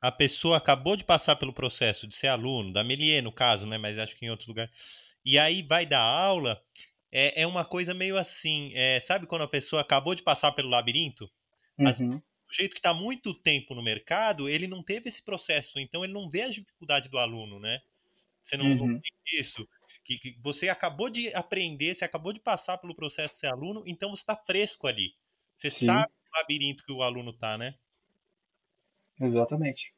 a pessoa acabou de passar pelo processo de ser aluno, da Melie no caso, né? Mas acho que em outro lugar. E aí vai dar aula, é, é uma coisa meio assim, é, sabe quando a pessoa acabou de passar pelo labirinto? Uhum. o jeito que está muito tempo no mercado, ele não teve esse processo, então ele não vê a dificuldade do aluno, né? Você não, uhum. não tem isso. Que, que, você acabou de aprender, você acabou de passar pelo processo de ser aluno, então você está fresco ali. Você Sim. sabe o labirinto que o aluno está, né? Exatamente.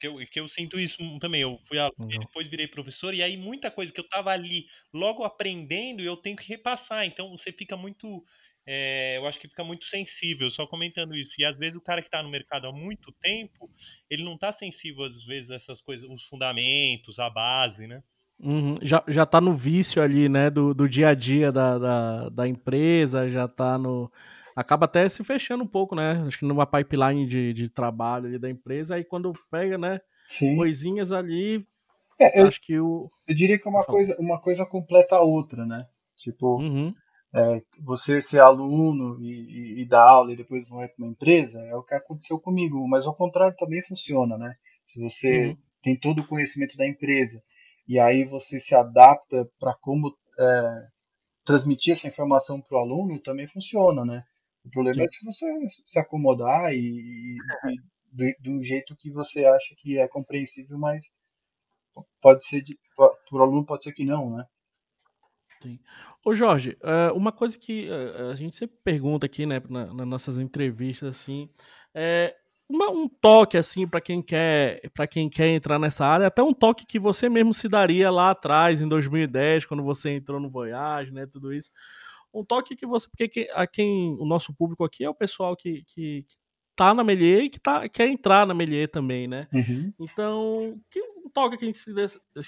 Que eu, que eu sinto isso também. Eu fui aluno, uhum. depois virei professor, e aí muita coisa que eu estava ali logo aprendendo, eu tenho que repassar. Então você fica muito. É, eu acho que fica muito sensível, só comentando isso. E às vezes o cara que está no mercado há muito tempo, ele não está sensível, às vezes, a essas coisas, os fundamentos, a base, né? Uhum. Já, já tá no vício ali, né, do, do dia a dia da, da, da empresa, já tá no. Acaba até se fechando um pouco, né? Acho que numa pipeline de, de trabalho ali da empresa, aí quando pega, né, Sim. coisinhas ali. É, eu, acho que o. Eu diria que uma coisa, uma coisa completa a outra, né? Tipo, uhum é, você ser aluno e, e, e, dar aula e depois não é para uma empresa, é o que aconteceu comigo. Mas ao contrário também funciona, né? Se você uhum. tem todo o conhecimento da empresa e aí você se adapta para como é, transmitir essa informação para o aluno, também funciona, né? O problema Sim. é se você se acomodar e, e do, do, jeito que você acha que é compreensível, mas pode ser para o aluno pode ser que não, né? Sim. Ô Jorge, eh, uma coisa que eh, a gente sempre pergunta aqui, né, nas nossas entrevistas, assim, é um toque, assim, para quem quer para quem quer entrar nessa área, até um toque que você mesmo se daria lá atrás, em 2010, quando você entrou no Voyage, né, tudo isso. Um toque que você, porque a quem, o nosso público aqui é o pessoal que, que, que tá na Melier e que tá, quer entrar na Melier também, né? Uhum. Então, que um toque que,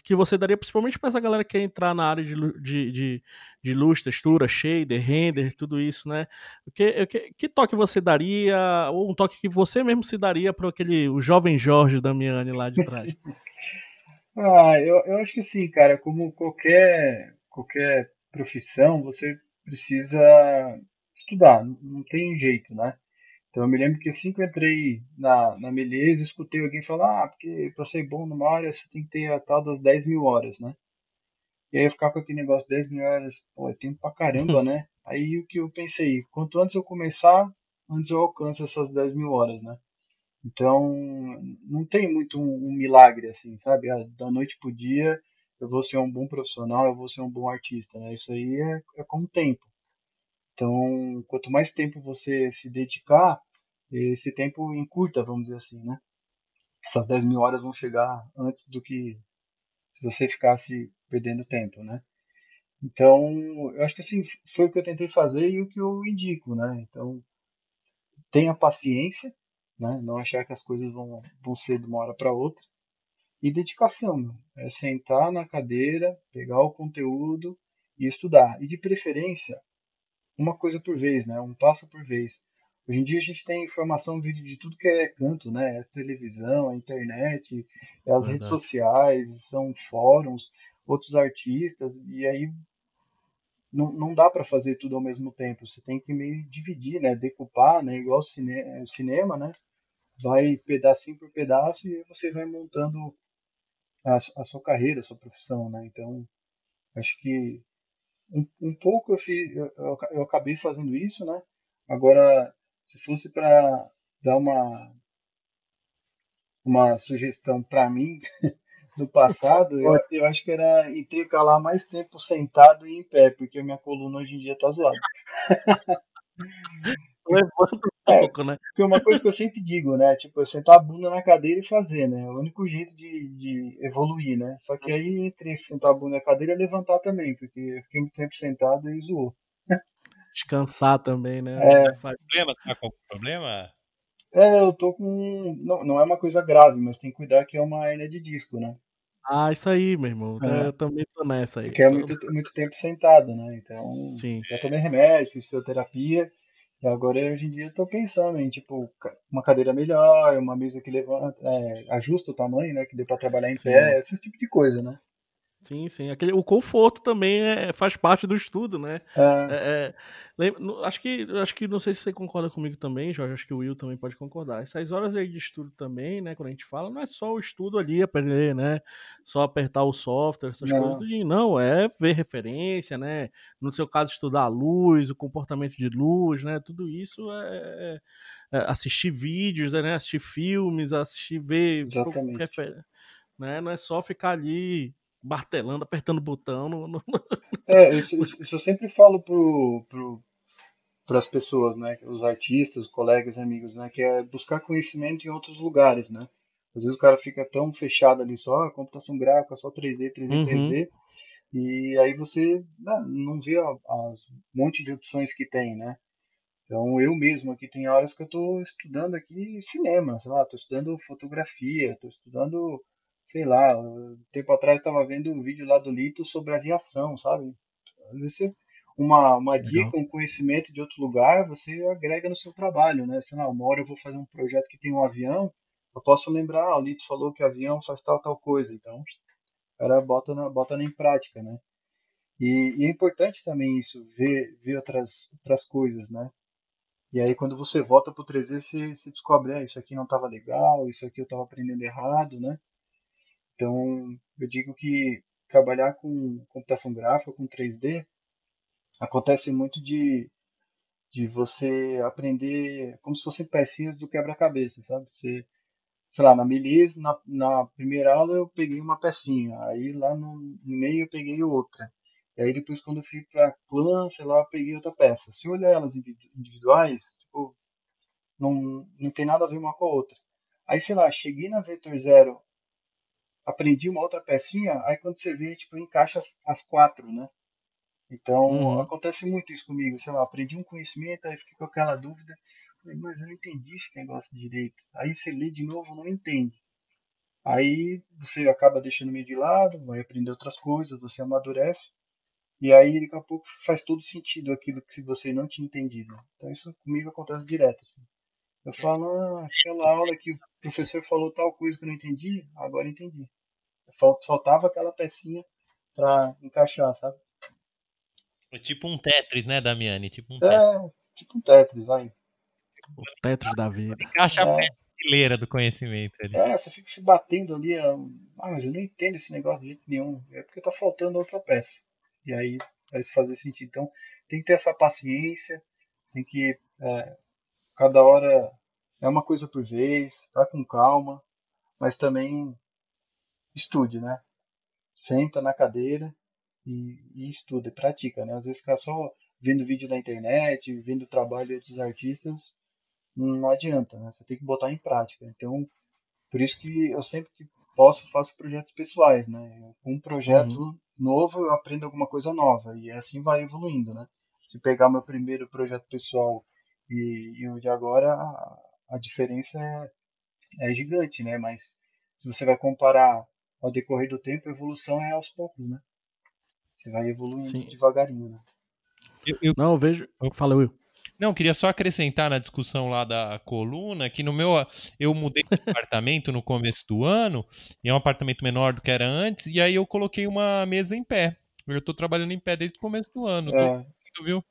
que você daria principalmente para essa galera que quer entrar na área de, de, de, de luz, textura, shader, render, tudo isso, né? Que, que, que toque você daria, ou um toque que você mesmo se daria para aquele o jovem Jorge Damiani lá de trás? ah, eu, eu acho que sim, cara, como qualquer, qualquer profissão, você precisa estudar, não tem jeito, né? Então eu me lembro que assim que eu entrei na, na Meleza, escutei alguém falar, ah, porque para ser bom numa área você tem que ter a tal das 10 mil horas, né? E aí eu ficava com aquele negócio, 10 mil horas, pô, é tempo pra caramba, né? Aí o que eu pensei, quanto antes eu começar, antes eu alcanço essas 10 mil horas, né? Então, não tem muito um, um milagre assim, sabe? Ah, da noite pro dia eu vou ser um bom profissional, eu vou ser um bom artista, né? Isso aí é, é com o tempo. Então, quanto mais tempo você se dedicar, esse tempo encurta, vamos dizer assim, né? Essas 10 mil horas vão chegar antes do que se você ficasse perdendo tempo, né? Então, eu acho que assim, foi o que eu tentei fazer e o que eu indico, né? Então, tenha paciência, né? Não achar que as coisas vão, vão ser de uma hora para outra. E dedicação, é sentar na cadeira, pegar o conteúdo e estudar. E de preferência, uma coisa por vez, né? Um passo por vez. Hoje em dia a gente tem informação vídeo de tudo que é canto, né? É televisão, a internet, é as Verdade. redes sociais, são fóruns, outros artistas, e aí não, não dá para fazer tudo ao mesmo tempo. Você tem que meio dividir, né? Decupar, né? Igual cine cinema, né? Vai pedacinho por pedaço e você vai montando a, a sua carreira, a sua profissão, né? Então, acho que um, um pouco eu, fiz, eu, eu, acabei fazendo isso, né? Agora, se fosse para dar uma uma sugestão para mim do passado, eu, eu, acho que era intercalar mais tempo sentado e em pé, porque minha coluna hoje em dia tá zoada. Levanta um é, pouco, né? Porque uma coisa que eu sempre digo, né? Tipo, eu sentar a bunda na cadeira e fazer, né? É o único jeito de, de evoluir, né? Só que aí, entre sentar a bunda na cadeira e levantar também, porque eu fiquei muito tempo sentado e zoou. Descansar também, né? É. Problema? Tá com problema? É, eu tô com. Não, não é uma coisa grave, mas tem que cuidar que é uma hernia de disco, né? Ah, isso aí, meu irmão. É. Eu também tô nessa aí. Porque é muito, muito tempo sentado, né? Então, Sim. já tomei remédio, fisioterapia. E agora, hoje em dia, eu tô pensando em, tipo, uma cadeira melhor, uma mesa que levanta, é, ajusta o tamanho, né? Que dê pra trabalhar em Sim. pé, esse tipo de coisa, né? Sim, sim. Aquele, o conforto também é, faz parte do estudo, né? É. É, é acho que acho que não sei se você concorda comigo também, Jorge. Acho que o Will também pode concordar. Essas horas aí de estudo também, né? Quando a gente fala, não é só o estudo ali, aprender, né? Só apertar o software, essas não. coisas. Não, é ver referência, né? No seu caso, estudar a luz, o comportamento de luz, né? Tudo isso é, é, é assistir vídeos, né? Assistir filmes, assistir ver. Exatamente. Né? Não é só ficar ali martelando, apertando o botão. No, no... É, isso, isso, eu sempre falo pro, pro, para as pessoas, né, os artistas, colegas, amigos, né, que é buscar conhecimento em outros lugares, né. Às vezes o cara fica tão fechado ali só, computação gráfica, só 3D, 3D, uhum. 3D, E aí você né, não vê as monte de opções que tem, né? Então eu mesmo aqui tem horas que eu estou estudando aqui cinema, sei lá, estou estudando fotografia, estou estudando, sei lá, um tempo atrás estava vendo um vídeo lá do Lito sobre aviação, sabe? Às vezes você, uma, uma dica, um conhecimento de outro lugar, você agrega no seu trabalho, né? Sei lá, uma hora eu vou fazer um projeto que tem um avião, eu posso lembrar, ah, o Lito falou que avião faz tal, tal coisa, então o cara bota, na, bota em prática, né? E, e, é importante também isso, ver, ver outras, outras coisas, né? E aí quando você volta pro 3D, você, você descobre, ah, isso aqui não estava legal, isso aqui eu estava aprendendo errado, né? Então, eu digo que trabalhar com computação gráfica, com 3D, acontece muito de, de você aprender como se fossem pecinhas do quebra-cabeça, sabe? Você, sei lá, na Melis, na, na primeira aula eu peguei uma pecinha, aí lá no, no meio eu peguei outra. E aí depois quando eu fui para clã, sei lá, eu peguei outra peça. Se eu olhar elas individuais, tipo, não, não tem nada a ver uma com a outra. Aí, sei lá, cheguei na Vector Zero, aprendi uma outra pecinha, aí quando você vê, tipo, encaixa as, as quatro, né? Então, uhum. acontece muito isso comigo. Sei lá, aprendi um conhecimento, aí fiquei com aquela dúvida, mas eu não entendi esse negócio direito. Aí você lê de novo, não entende. Aí você acaba deixando meio de lado, vai aprender outras coisas, você amadurece. E aí daqui a pouco faz todo sentido aquilo que você não tinha entendido. Então isso comigo acontece direto. Assim. Eu falo, ah, aquela aula que o professor falou tal coisa que eu não entendi, agora entendi. Faltava aquela pecinha para encaixar, sabe? É tipo um Tetris, né, Damiani? Tipo um Tetris. É, tipo um Tetris, vai. O Tetris da vida. Encaixa é. a fileira do conhecimento ali. É, você fica se batendo ali. Ah, mas eu não entendo esse negócio de jeito nenhum. É porque tá faltando outra peça. E aí vai se fazer sentido. Então tem que ter essa paciência, tem que. É, cada hora é uma coisa por vez, vá com calma, mas também estude, né? Senta na cadeira e, e estuda, pratica, né? Às vezes ficar só vendo vídeo na internet, vendo o trabalho de outros artistas, não adianta, né? Você tem que botar em prática. Então, por isso que eu sempre que posso faço projetos pessoais, né? Um projeto uhum. novo eu aprendo alguma coisa nova e assim vai evoluindo, né? Se pegar meu primeiro projeto pessoal e, e o de agora, a, a diferença é, é, gigante, né? Mas se você vai comparar ao decorrer do tempo, a evolução é aos poucos, né? Você vai evoluindo Sim. devagarinho, né? Eu, eu... Não, eu vejo. Fala, Will. Não, queria só acrescentar na discussão lá da coluna que no meu. Eu mudei de apartamento no começo do ano, e é um apartamento menor do que era antes, e aí eu coloquei uma mesa em pé. Eu tô trabalhando em pé desde o começo do ano. É. Tô, viu?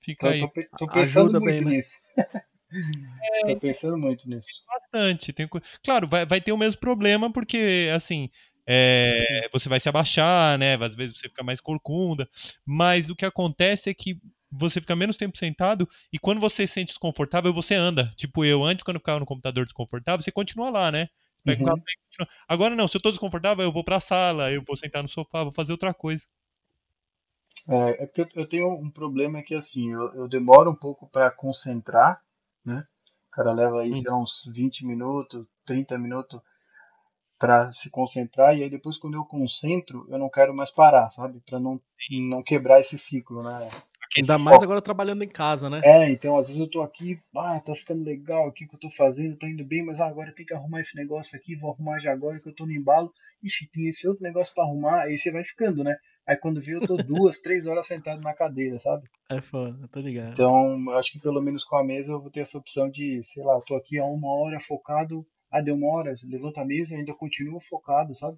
Fica aí. Tô, tô pensando Ajuda muito bem, né? nisso. É, tô pensando muito nisso. Bastante. Tem... Claro, vai, vai ter o mesmo problema, porque, assim, é, você vai se abaixar, né? Às vezes você fica mais corcunda. Mas o que acontece é que você fica menos tempo sentado e quando você se sente desconfortável, você anda. Tipo eu, antes, quando eu ficava no computador desconfortável, você continua lá, né? Pega uhum. Agora não, se eu tô desconfortável, eu vou pra sala, eu vou sentar no sofá, vou fazer outra coisa. É, é porque eu tenho um problema que assim, eu, eu demoro um pouco para concentrar, né? O cara leva aí hum. uns 20 minutos, 30 minutos para se concentrar e aí depois quando eu concentro, eu não quero mais parar, sabe? Para não não quebrar esse ciclo, né? Ainda mais agora trabalhando em casa, né? É, então às vezes eu tô aqui, ah, tá ficando legal aqui o que eu tô fazendo, tô indo bem, mas ah, agora tem que arrumar esse negócio aqui, vou arrumar já agora que eu tô no embalo. Ixi, tem esse outro negócio para arrumar, aí você vai ficando, né? Aí quando vê eu tô duas, três horas sentado na cadeira, sabe? É foda, tô ligado. Então, acho que pelo menos com a mesa eu vou ter essa opção de, sei lá, tô aqui há uma hora focado, ah, deu uma hora, levanta a mesa e ainda continuo focado, sabe?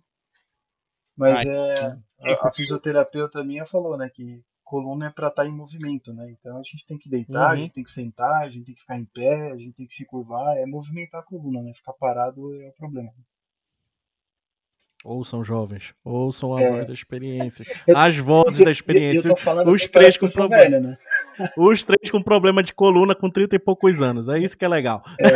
Mas Ai, é, a, a fisioterapeuta minha falou, né, que coluna é para estar tá em movimento, né? Então a gente tem que deitar, uhum. a gente tem que sentar, a gente tem que ficar em pé, a gente tem que se curvar, é movimentar a coluna, né? Ficar parado é o problema. Ouçam jovens, ouçam a é. voz da experiência, as vozes da experiência, os três com problema, velha, né? os três com problema de coluna com 30 e poucos anos, é isso que é legal. É.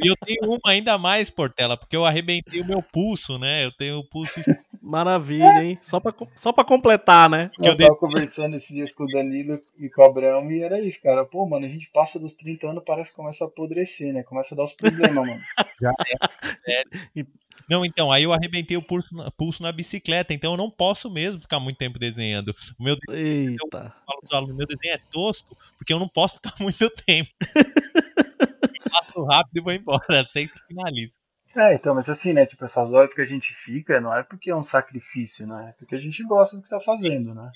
E eu tenho uma ainda mais, Portela, porque eu arrebentei o meu pulso, né? Eu tenho o pulso. Maravilha, hein? Só pra, só pra completar, né? Eu, eu tava conversando esses dias com o Danilo e com o Abraão e era isso, cara. Pô, mano, a gente passa dos 30 anos, parece que começa a apodrecer, né? Começa a dar os problemas, mano. Já é. é. Não, então, aí eu arrebentei o pulso, pulso na bicicleta, então eu não posso mesmo ficar muito tempo desenhando. O meu, Eita. Eu falo pro aluno, meu desenho é tosco, porque eu não posso ficar muito tempo. eu faço rápido e vou embora, vocês que finalizam. É, então, mas assim, né, tipo, essas horas que a gente fica, não é porque é um sacrifício, né? É porque a gente gosta do que tá fazendo, né?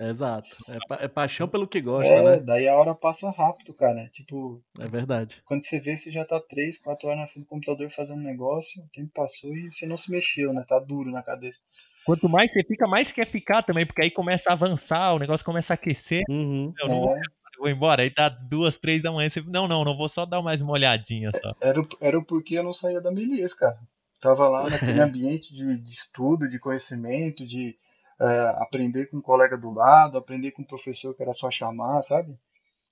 Exato. É, pa é paixão pelo que gosta, é, né? daí a hora passa rápido, cara. Tipo, É verdade. quando você vê, você já tá 3, 4 horas na frente do computador fazendo negócio, o tempo passou e você não se mexeu, né? Tá duro na cadeira. Quanto mais você fica, mais quer ficar também, porque aí começa a avançar, o negócio começa a aquecer. Uhum. Eu não vou, É, eu vou embora. Aí tá duas, três da manhã. Você, não, não, não vou só dar mais uma olhadinha só. era, o- era o porquê eu não saía da Melies, cara. Tava lá naquele ambiente de, de estudo, de conhecimento, de é, aprender com um colega do lado, aprender com um professor que era só chamar, sabe?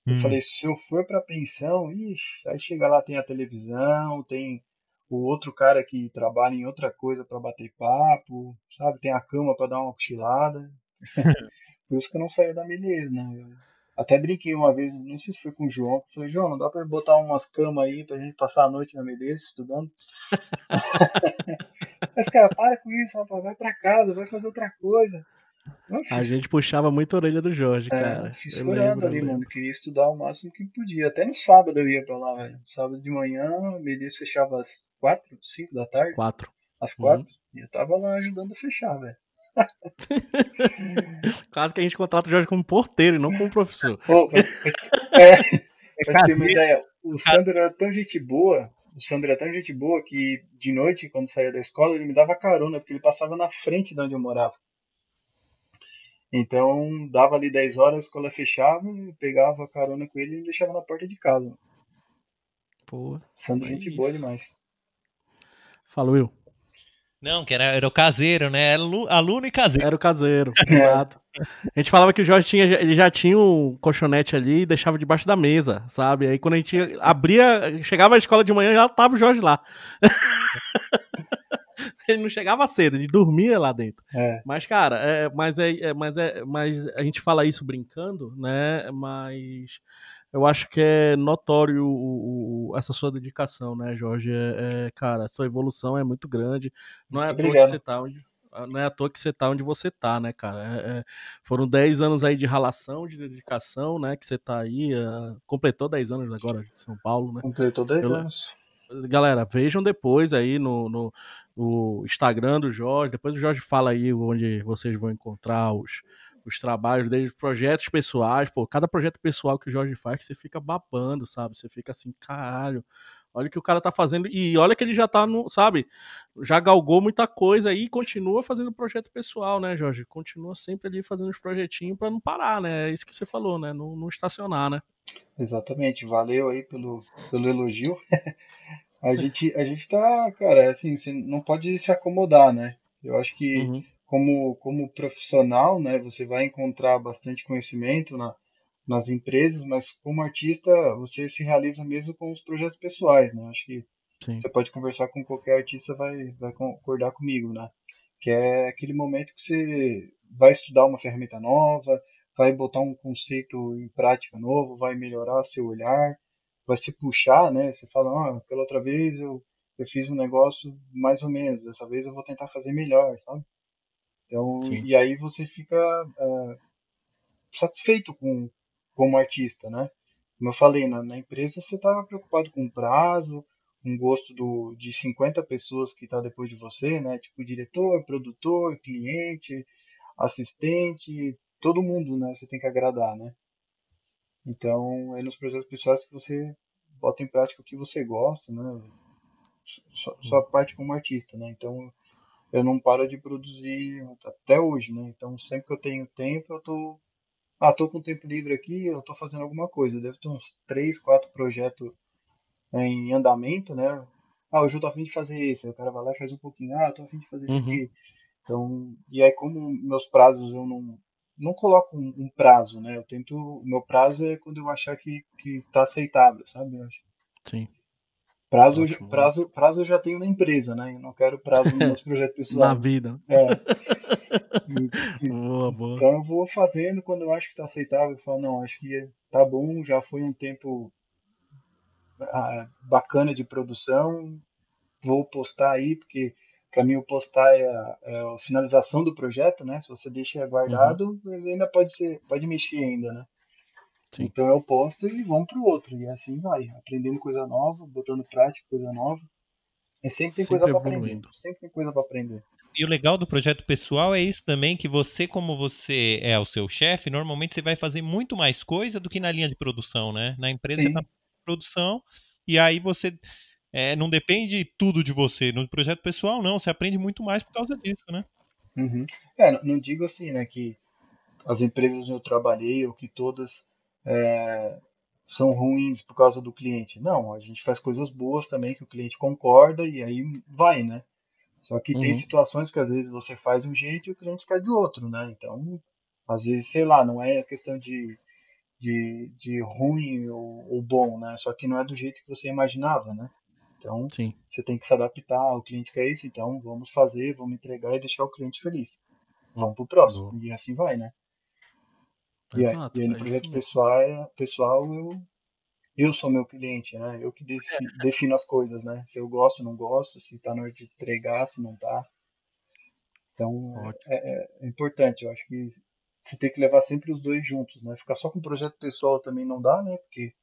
Eu Hum. falei, se eu for pra pensão, ixi, aí chega lá, tem a televisão, tem o outro cara que trabalha em outra coisa pra bater papo, sabe? Tem a cama pra dar uma cochilada. Por isso que eu não saía da Melies, né? Eu até brinquei uma vez, não sei se foi com o João, falei, João, não dá pra botar umas camas aí pra gente passar a noite na Melies estudando? Mas, cara, para com isso, rapaz, vai pra casa, vai fazer outra coisa. A gente puxava muito a orelha do Jorge, é, cara. fiz Eu lembro, ali, mano. Queria estudar o máximo que podia. Até no sábado eu ia pra lá, velho. Sábado de manhã, Melies fechava às 4, 5 da tarde, Quatro. às Uhum. 4. E eu tava lá ajudando a fechar, velho. Quase que a gente contrata o Jorge como porteiro e não como professor. Pô, pra, é, pra ter uma ideia, o Sandro era tão gente boa, o Sandro era tão gente boa que de noite, quando saía da escola, ele me dava carona, porque ele passava na frente de onde eu morava. Então, dava ali 10 horas, a escola fechava, eu pegava carona com ele e me deixava na porta de casa. Pô, Sandro, É gente isso. boa demais. fala, Will. Não, que era, era o caseiro, né? Era alu- aluno e caseiro. Era o caseiro, exato. A gente falava que o Jorge tinha, ele já tinha um colchonete ali e deixava debaixo da mesa, sabe? Aí quando a gente abria, chegava à escola de manhã, já tava o Jorge lá. ele não chegava cedo, ele dormia lá dentro. É, Mas, cara, é, mas, é, é- mas, é, mas a gente fala isso brincando, né? Mas eu acho que é notório o- o- essa sua dedicação, né, Jorge? É, é, cara, a sua evolução é muito grande. Não é à toa que você tá onde. Não é à toa que você tá onde você tá, né, cara? É- é- foram 10 anos aí de ralação, de dedicação, né? Que você tá aí. é, completou 10 anos agora em São Paulo, né? completou 10 Eu- anos. Galera, vejam depois aí no, no, no Instagram do Jorge. Depois o Jorge fala aí onde vocês vão encontrar os, os trabalhos dele, os projetos pessoais. Pô, cada projeto pessoal que o Jorge faz, que você fica babando, sabe? Você fica assim, caralho. Olha o que o cara tá fazendo. E olha que ele já tá no, sabe? Já galgou muita coisa aí e continua fazendo projeto pessoal, né, Jorge? Continua sempre ali fazendo os projetinhos pra não parar, né? É isso que você falou, né? Não, não estacionar, né? Exatamente, valeu aí pelo, pelo elogio. A gente, a gente tá, cara, assim, você não pode se acomodar, né? Eu acho que Uhum. Como, como profissional, né, você vai encontrar bastante conhecimento na, nas empresas, mas como artista, você se realiza mesmo com os projetos pessoais, né? Acho que Sim. você pode conversar com qualquer artista, vai, vai concordar comigo, né? Que é aquele momento que você vai estudar uma ferramenta nova, vai botar um conceito em prática novo, vai melhorar seu olhar, vai se puxar, né? Você fala, ah, pela outra vez eu, eu fiz um negócio mais ou menos, dessa vez eu vou tentar fazer melhor, sabe? Então, Sim. e aí você fica é, satisfeito com como artista, né? Como eu falei, na, na empresa você estava preocupado com o prazo, o gosto do, de 50 pessoas que está depois de você, né? Tipo diretor, produtor, cliente, assistente, todo mundo, né? Você tem que agradar, né? Então, é nos projetos pessoais que você bota em prática o que você gosta, né? Só, só a parte como artista, né? Então, eu não paro de produzir até hoje, né? Então, sempre que eu tenho tempo, eu tô ah, tô com tempo livre aqui, eu tô fazendo alguma coisa. Deve ter uns 3, 4 projetos né, em andamento, né? Ah, hoje eu tô afim de fazer esse. Aí o cara vai lá e faz um pouquinho. Ah, eu tô afim de fazer isso Uhum. aqui. Então, e aí como meus prazos eu não não coloco um, um prazo, né? Eu tento, o meu prazo é quando eu achar que que tá aceitável, sabe? Eu acho. Sim. Prazo, eu já- Ótimo. prazo, prazo eu já tenho na empresa, né? Eu não quero prazo nos meus projetos Na pessoais. vida. É. E- Boa, boa. Então eu vou fazendo quando eu acho que tá aceitável. Eu falo, não, acho que tá bom, já foi um tempo ah, bacana de produção. Vou postar aí, porque para mim o postar é a, é a, finalização do projeto, né? Se você deixa guardado, uhum. ele ainda pode ser, pode mexer ainda, né? Sim. Então eu posto e vamos pro outro e assim vai, aprendendo coisa nova, botando prática coisa nova. E sempre tem sempre coisa para aprender, sempre tem coisa para aprender. E o legal do projeto pessoal é isso também, que você, como você é o seu chefe, normalmente você vai fazer muito mais coisa do que na linha de produção, né? Na empresa Sim. você tá na produção e aí você é, não depende tudo de você. No projeto pessoal, não. Você aprende muito mais por causa disso, né? Uhum. É, não digo assim, né, que as empresas onde eu trabalhei ou que todas é, são ruins por causa do cliente. Não, a gente faz coisas boas também que o cliente concorda e aí vai, né? Só que uhum. tem situações que às vezes você faz de um jeito e o cliente quer de outro, né? Então, às vezes, sei lá, não é questão de, de, de ruim ou, ou bom, né? Só que não é do jeito que você imaginava, né? Então, Sim. você tem que se adaptar, o cliente quer isso, então vamos fazer, vamos entregar e deixar o cliente feliz. Vamos pro próximo. Boa. E assim vai, né? E, Exato, aí, e aí no é projeto pessoal, pessoal eu, eu sou meu cliente, né? Eu que defino, é. defino as coisas, né? Se eu gosto, não gosto, se tá na hora de entregar, se não tá. Então é, é, é, importante, eu acho que você tem que levar sempre os dois juntos, né? Ficar só com o projeto pessoal também não dá, né? Porque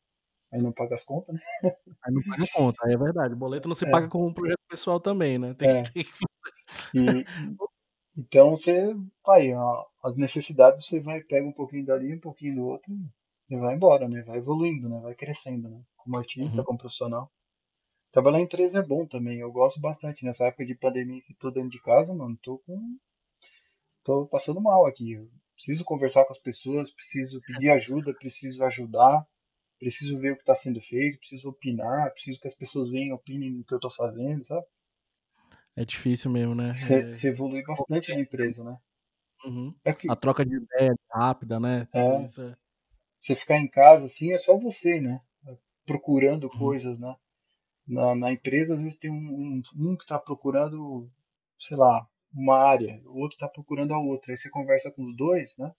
Aí não paga as contas, né? Aí não paga conta, aí é verdade. O boleto não se é. paga com um projeto pessoal também, né? Tem é. que, e, então você vai, ó, as necessidades você vai, pega um pouquinho dali, um pouquinho do outro e vai embora, né? Vai evoluindo, né? Vai crescendo, né? Como artista, uhum. como profissional. Trabalhar em empresa é bom também, eu gosto bastante. Nessa época de pandemia que tô dentro de casa, mano, tô com. tô passando mal aqui. Eu preciso conversar com as pessoas, preciso pedir ajuda, preciso ajudar preciso ver o que está sendo feito, preciso opinar, preciso que as pessoas venham e opinem no que eu estou fazendo, sabe? É difícil mesmo, né? Você é... evolui bastante na empresa, né? Uhum. É que... A troca de ideia rápida, né? É. Você é... ficar em casa assim é só você, né? Procurando uhum. coisas, né? Na, na empresa, às vezes tem um, um, um que está procurando, sei lá, uma área, o outro está procurando a outra. Aí você conversa com os dois, né?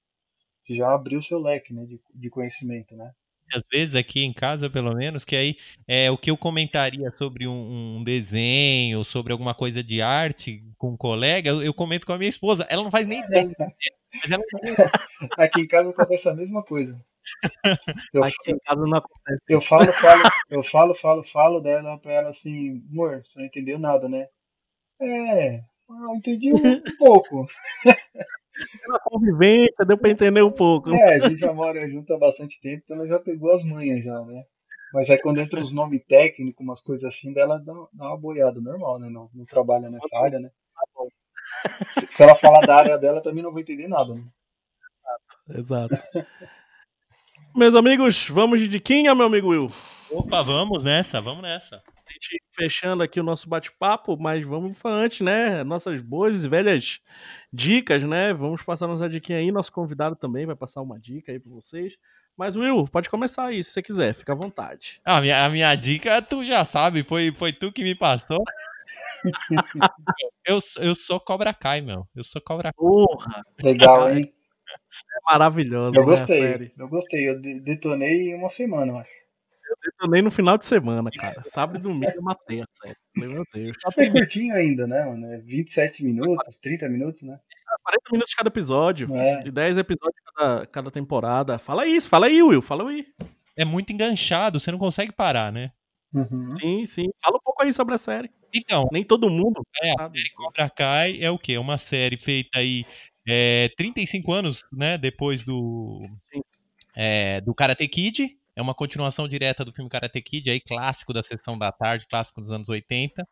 Você já abriu o seu leque né, de, de conhecimento, né? Às vezes aqui em casa, pelo menos, que aí é o que eu comentaria sobre um, um desenho, sobre alguma coisa de arte com um colega, eu, eu, comento com a minha esposa. Ela não faz nem ideia. ela... Aqui em casa acontece a mesma coisa. Eu, aqui em casa não acontece. Eu falo, falo, eu falo, falo, falo dela pra ela assim, amor, você não entendeu nada, né? É, eu entendi um pouco. Pela convivência, deu pra entender um pouco. É, a gente já mora junto há bastante tempo, então ela já pegou as manhas já, né? Mas aí quando entra os nomes técnicos, umas coisas assim, dela dá, dá uma boiada normal, né? Não, não trabalha nessa área, né? Se, se, ela falar da área dela, também não vou entender nada, né? Exato. Meus amigos, vamos de diquinha, meu amigo Will. Opa, vamos nessa, vamos nessa gente fechando aqui o nosso bate-papo, mas vamos antes, né? Nossas boas e velhas dicas, né? Vamos passar nossa dica aí. Nosso convidado também vai passar uma dica aí para vocês. Mas, Will, pode começar aí, se você quiser, fica à vontade. A, minha, a minha dica, tu já sabe, foi, foi tu que me passou. eu, eu sou Cobra Kai, meu. Eu sou Cobra Kai. Porra! Legal, hein? É maravilhoso. Eu né, gostei. Eu gostei. Eu detonei em uma semana, eu acho. Eu também no final de semana, cara. Sábado e domingo eu matei a série. Meu Deus. Tá bem curtinho ainda, né, mano? É 27 minutos, 30 minutos, né? 40 é, minutos cada episódio. É. De 10 episódios cada, cada temporada. Fala isso, fala aí, Will. Fala aí. É muito enganchado, você não consegue parar, né? Uhum. Sim, sim. Fala um pouco aí sobre a série. Então. Nem todo mundo. É, sabe. a série Cobra Kai é o quê? Uma série feita aí é, 35 anos, né? Depois do. É, do Karate Kid. É uma continuação direta do filme Karate Kid, aí clássico da sessão da tarde, clássico dos anos 80.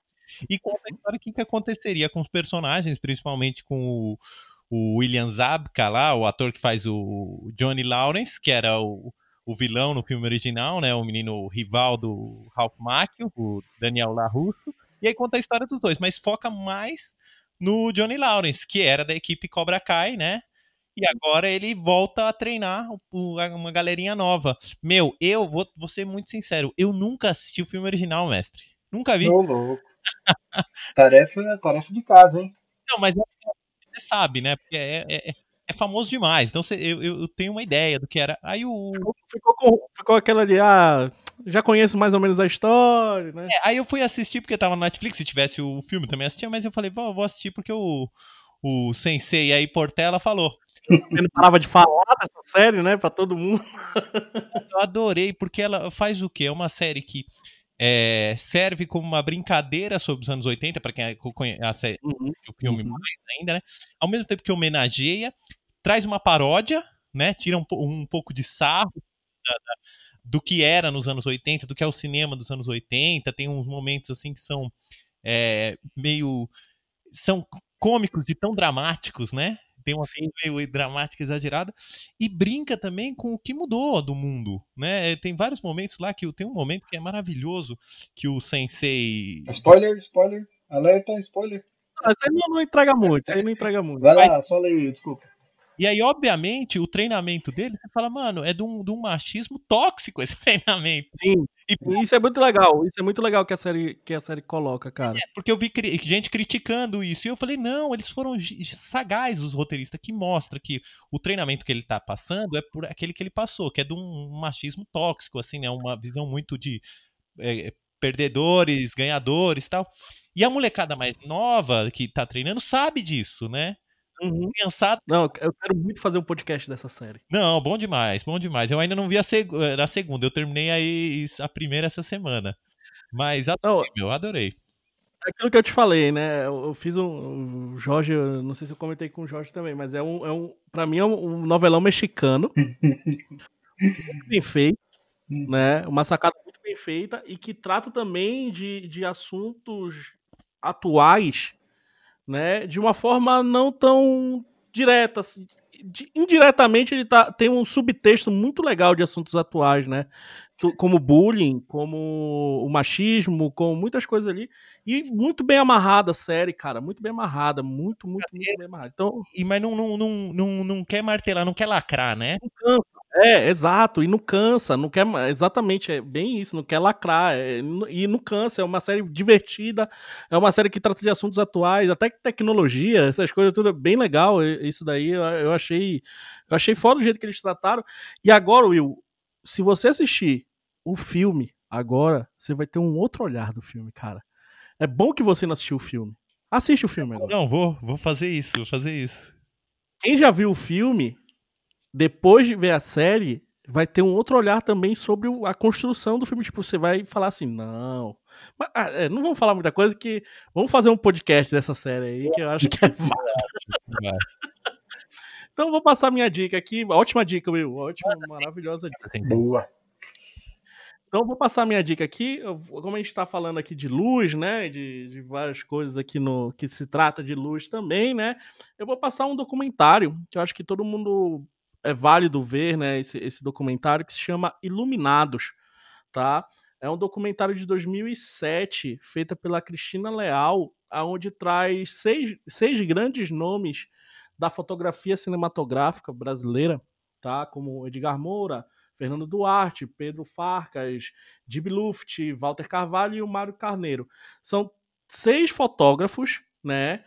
E conta a história que, que aconteceria com os personagens, principalmente com o, o William Zabka lá, o ator que faz o Johnny Lawrence, que era o, o vilão no filme original, né? O menino rival do Ralph Macchio, o Daniel LaRusso. E aí conta a história dos dois, mas foca mais no Johnny Lawrence, que era da equipe Cobra Kai, né? E agora ele volta a treinar uma galerinha nova. Meu, eu vou, vou ser muito sincero, eu nunca assisti o filme original, mestre. Nunca vi. Tô louco. tarefa, tarefa de casa, hein? Não, mas é, você sabe, né? Porque é, é, é famoso demais. Então eu, eu, tenho uma ideia do que era. Aí o. Ficou, ficou, ficou aquela ali, ah, já conheço mais ou menos a história, né? É, aí eu fui assistir porque tava na Netflix, se tivesse o filme também assistia, mas eu falei, vou, vou assistir porque o, o Sensei aí Portela falou. Ele não parava de falar dessa série, né, pra todo mundo. Eu adorei, porque ela faz o quê? É uma série que é, serve como uma brincadeira sobre os anos 80, para quem conhece uhum. o filme uhum. mais ainda, né? Ao mesmo tempo que homenageia, traz uma paródia, né? Tira um, um pouco de sarro da, da, do que era nos anos 80, do que é o cinema dos anos 80. Tem uns momentos assim que são é, meio. são cômicos e tão dramáticos, né? Tem uma Sim. meio dramática exagerada e brinca também com o que mudou do mundo, né? Tem vários momentos lá que tem um momento que é maravilhoso que o sensei Spoiler, spoiler, alerta, spoiler. Ah, isso aí não, não entrega muito, isso aí não entrega muito. Vai lá, fala aí, desculpa. E aí, obviamente, o treinamento dele, você fala, mano, é de um, de um machismo tóxico esse treinamento. Sim. E isso é muito legal. Isso é muito legal que a série, que a série coloca, cara. É, porque eu vi cri gente criticando isso. E eu falei, não, eles foram sagazes, os roteiristas, que mostra que o treinamento que ele tá passando é por aquele que ele passou, que é de um machismo tóxico, assim, né? Uma visão muito de é, perdedores, ganhadores tal. E a molecada mais nova que tá treinando sabe disso, né? Uhum. Pensado. Não, eu quero muito fazer um podcast dessa série. Não, bom demais, bom demais. Eu ainda não vi a, seg a segunda, eu terminei aí a primeira essa semana. Mas adorei, não, eu adorei. Aquilo que eu te falei, né? Eu fiz um. O Jorge, não sei se eu comentei com o Jorge também, mas é um. É um pra mim é um, novelão mexicano. muito bem feito. Hum. Né? Uma sacada muito bem feita e que trata também de, de assuntos atuais né, de uma forma não tão direta, assim. Indiretamente ele tá, tem um subtexto muito legal de assuntos atuais, né? Como bullying, como o machismo, como muitas coisas ali. E muito bem amarrada a série, cara. Muito bem amarrada. Muito, muito, muito bem amarrada. Então, e, mas não, não, não, não, não quer martelar, não quer lacrar, né? Não cansa. É, exato, e não cansa, não quer, exatamente, é bem isso, não quer lacrar, é, e não cansa, é uma série divertida, é uma série que trata de assuntos atuais, até tecnologia, essas coisas tudo, é bem legal, isso daí eu, eu achei, eu achei foda o jeito que eles trataram, e agora, Will, se você assistir o filme agora, você vai ter um outro olhar do filme, cara. É bom que você não assistiu o filme. Assiste o filme agora. Não, vou, vou fazer isso, vou fazer isso. Quem já viu o filme depois de ver a série, vai ter um outro olhar também sobre a construção do filme. Tipo, você vai falar assim, não. Mas, ah, é, não vamos falar muita coisa que. Vamos fazer um podcast dessa série aí, que eu acho que é Então vou passar minha dica aqui. Ótima dica, Will. Ótima, maravilhosa dica. Boa. Então vou passar minha dica aqui. Como a gente está falando aqui de luz, né? De, de, várias coisas aqui no que se trata de luz também, né? Eu vou passar um documentário que eu acho que todo mundo é válido ver, né, esse, esse documentário que se chama Iluminados, tá? É um documentário de 2007, feita pela Cristina Leal, aonde traz seis, seis grandes nomes da fotografia cinematográfica brasileira, tá? Como Edgar Moura, Fernando Duarte, Pedro Farcas, Dib Luft, Walter Carvalho e o Mário Carneiro. São seis fotógrafos, né?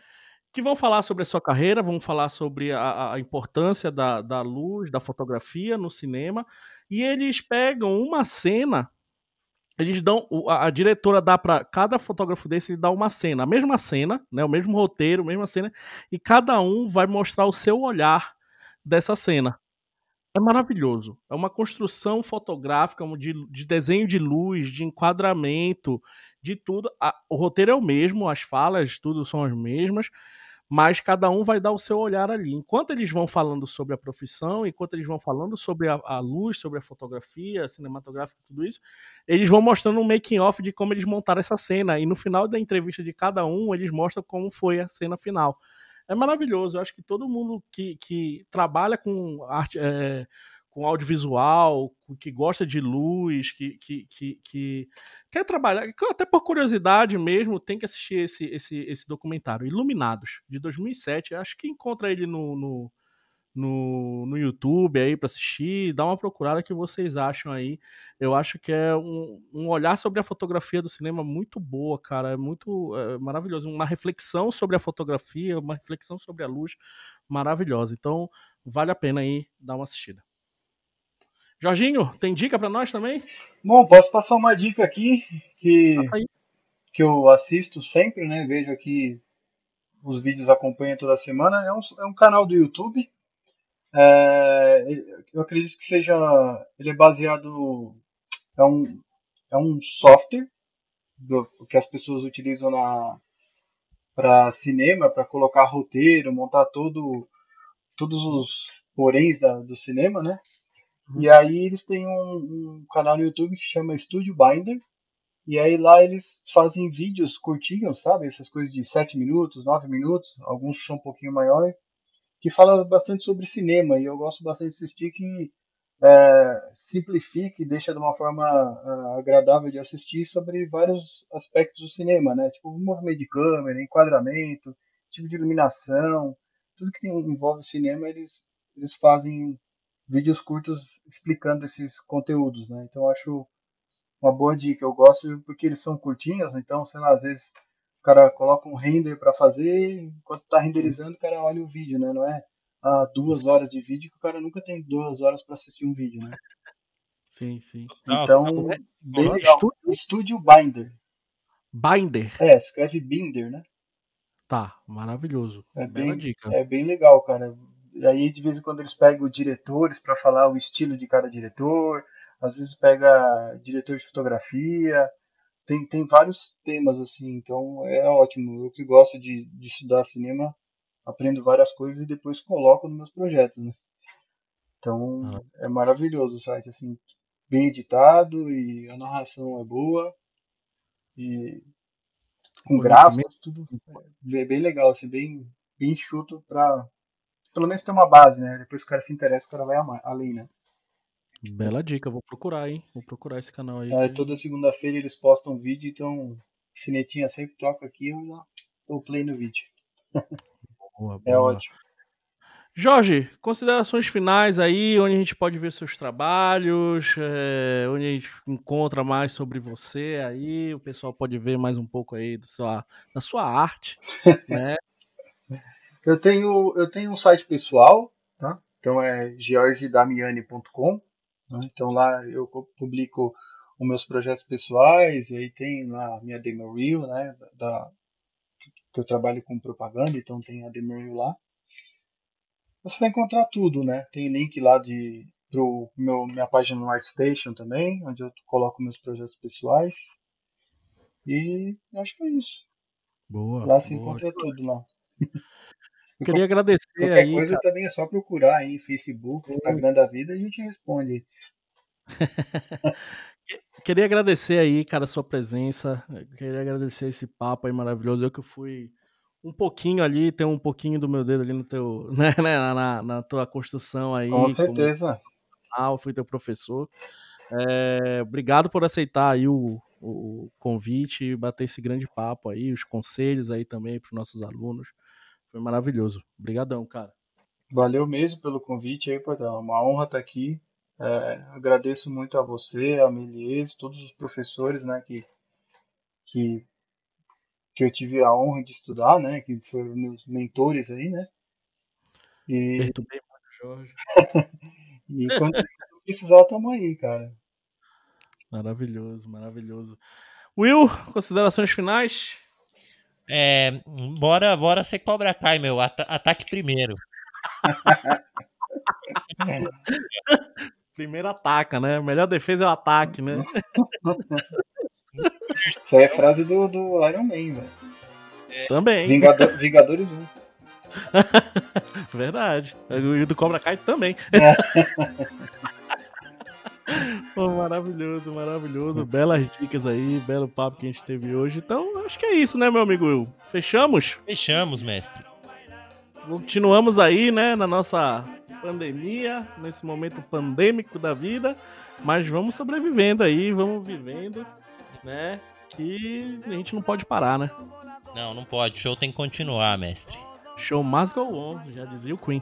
Que vão falar sobre a sua carreira, vão falar sobre a, a importância da, da luz, da fotografia no cinema, e eles pegam uma cena eles dão a, a diretora dá para cada fotógrafo desse ele dá uma cena, a mesma cena, né, o mesmo roteiro, a mesma cena, e cada um vai mostrar o seu olhar dessa cena. É maravilhoso. É uma construção fotográfica de, de desenho de luz, de enquadramento, de tudo. A, o roteiro é o mesmo, as falas, tudo são as mesmas, mas cada um vai dar o seu olhar ali. Enquanto eles vão falando sobre a profissão, enquanto eles vão falando sobre a, a luz, sobre a fotografia, a cinematográfica, tudo isso, eles vão mostrando um making off de como eles montaram essa cena. E no final da entrevista de cada um, eles mostram como foi a cena final. É maravilhoso. Eu acho que todo mundo que, que trabalha com arte. É, com audiovisual, que gosta de luz, que, que, que, que, quer trabalhar, até por curiosidade mesmo, tem que assistir esse, esse, esse documentário, Iluminados, de 2007. Acho que encontra ele no, no, no, no YouTube aí para assistir, dá uma procurada que vocês acham aí. Eu acho que é um, um olhar sobre a fotografia do cinema muito boa, cara, é muito é, maravilhoso. Uma reflexão sobre a fotografia, uma reflexão sobre a luz maravilhosa. Então, vale a pena aí dar uma assistida. Jorginho, tem dica para nós também? Bom, posso passar uma dica aqui que, que eu assisto sempre, né? Vejo aqui os vídeos, acompanho toda semana. É um, é um canal do YouTube. É, eu acredito que seja. Ele é baseado. É um, é um software do, que as pessoas utilizam na para cinema, para colocar roteiro, montar todo, todos os poréns da, do cinema, né? Uhum. E aí eles têm um, um, canal no YouTube que chama Studio Binder. E aí lá eles fazem vídeos curtinhos, sabe? Essas coisas de 7 minutos, 9 minutos, alguns são um pouquinho maiores, que fala bastante sobre cinema. E eu gosto bastante de assistir que é, simplifica e deixa de uma forma uh, agradável de assistir sobre vários aspectos do cinema, né? Tipo movimento de câmera, enquadramento, tipo de iluminação, tudo que tem, envolve cinema eles eles fazem vídeos curtos explicando esses conteúdos, né? Então acho uma boa dica. Eu gosto porque eles são curtinhos, então, sei lá, às vezes o cara coloca um render para fazer, enquanto tá renderizando, o cara olha o vídeo, né? Não é ah, duas horas de vídeo que o cara nunca tem duas horas para assistir um vídeo, né? Sim, sim. Então, bem legal. Estúdio Binder. Binder? É, escreve Binder, né? Tá, maravilhoso. É bem, dica. É bem legal, cara. E aí, de vez em quando, eles pegam diretores para falar o estilo de cada diretor. Às vezes pega diretor de fotografia. Tem, tem vários temas, assim. Então, é ótimo. Eu que gosto de, de estudar cinema, aprendo várias coisas e depois coloco nos meus projetos, né? Então, ah. é maravilhoso o site, assim. Bem editado e a narração é boa. E com gráficos, tudo é bem legal, assim, bem, bem enxuto para pelo menos ter uma base, né? Depois o cara se interessa, o cara vai amar, além, né? Bela dica, vou procurar, hein? Vou procurar esse canal aí. É, toda segunda-feira eles postam vídeo, então Cinetinha sempre toca aqui, eu já dou play no vídeo. Boa, é boa. É ótimo. Jorge, considerações finais aí, onde a gente pode ver seus trabalhos, é, onde a gente encontra mais sobre você aí, o pessoal pode ver mais um pouco aí do sua, da sua arte, né? Eu tenho, eu tenho um site pessoal, tá? Então é georgedamiani.com. Né? Então lá eu publico os meus projetos pessoais, e aí tem lá a minha demo reel, né? Da, que eu trabalho com propaganda, então tem a demo reel lá. Você vai encontrar tudo, né? Tem link lá de pro meu, minha página no ArtStation também, onde eu coloco meus projetos pessoais. E acho que é isso. Boa. Lá se encontra tudo lá. Queria agradecer Qualquer aí. coisa cara. também é só procurar aí, Facebook, Instagram da vida, a gente responde. Queria agradecer aí, cara, a sua presença. Queria agradecer esse papo aí maravilhoso. Eu que fui um pouquinho ali, tem um pouquinho do meu dedo ali no teu, né, né na, na tua construção aí. Com certeza. Ah, fui teu professor. É, obrigado por aceitar aí o, o convite e bater esse grande papo aí, os conselhos aí também para os nossos alunos. Foi maravilhoso. Obrigadão, cara. Valeu mesmo pelo convite aí, Pardal. Uma honra estar aqui. É, agradeço muito a você, a Melies, todos os professores, né, que, que, que eu tive a honra de estudar, né, que foram meus mentores aí, né. E... Perturbei muito, Jorge. e quando precisar, estamos aí, cara. Maravilhoso, maravilhoso. Will, considerações finais? É, bora, bora ser Cobra Kai, meu. Ata ataque primeiro. primeiro ataca, né? Melhor defesa é o ataque, né? Isso aí é frase do, do Iron Man, velho. É. Também. Vingador, Vingadores 1. Verdade. O do Cobra Kai também. É. Pô, maravilhoso, maravilhoso. Belas dicas aí, belo papo que a gente teve hoje. Então, acho que é isso, né, meu amigo Will? Fechamos? Fechamos, mestre. Continuamos aí, né, na nossa pandemia, nesse momento pandêmico da vida, mas vamos sobrevivendo aí, vamos vivendo, né? Que a gente não pode parar, né? Não, não pode. Show tem que continuar, mestre. Show must go on, já dizia o Queen.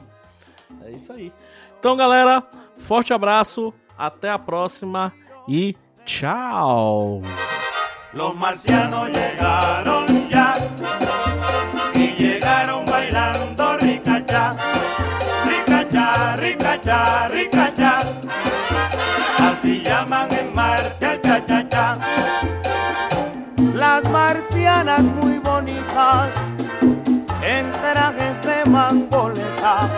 É isso aí. Então, galera, forte abraço. Até a próxima e tchau! Los marcianos llegaron ya y llegaron bailando rica ya, rica ya, rica ya, rica ya. así llaman en Marte al cha-cha-cha. Las marcianas muy bonitas, en trajes de mangoleta,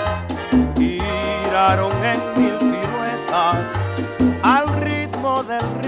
giraron en mil piruetas del río.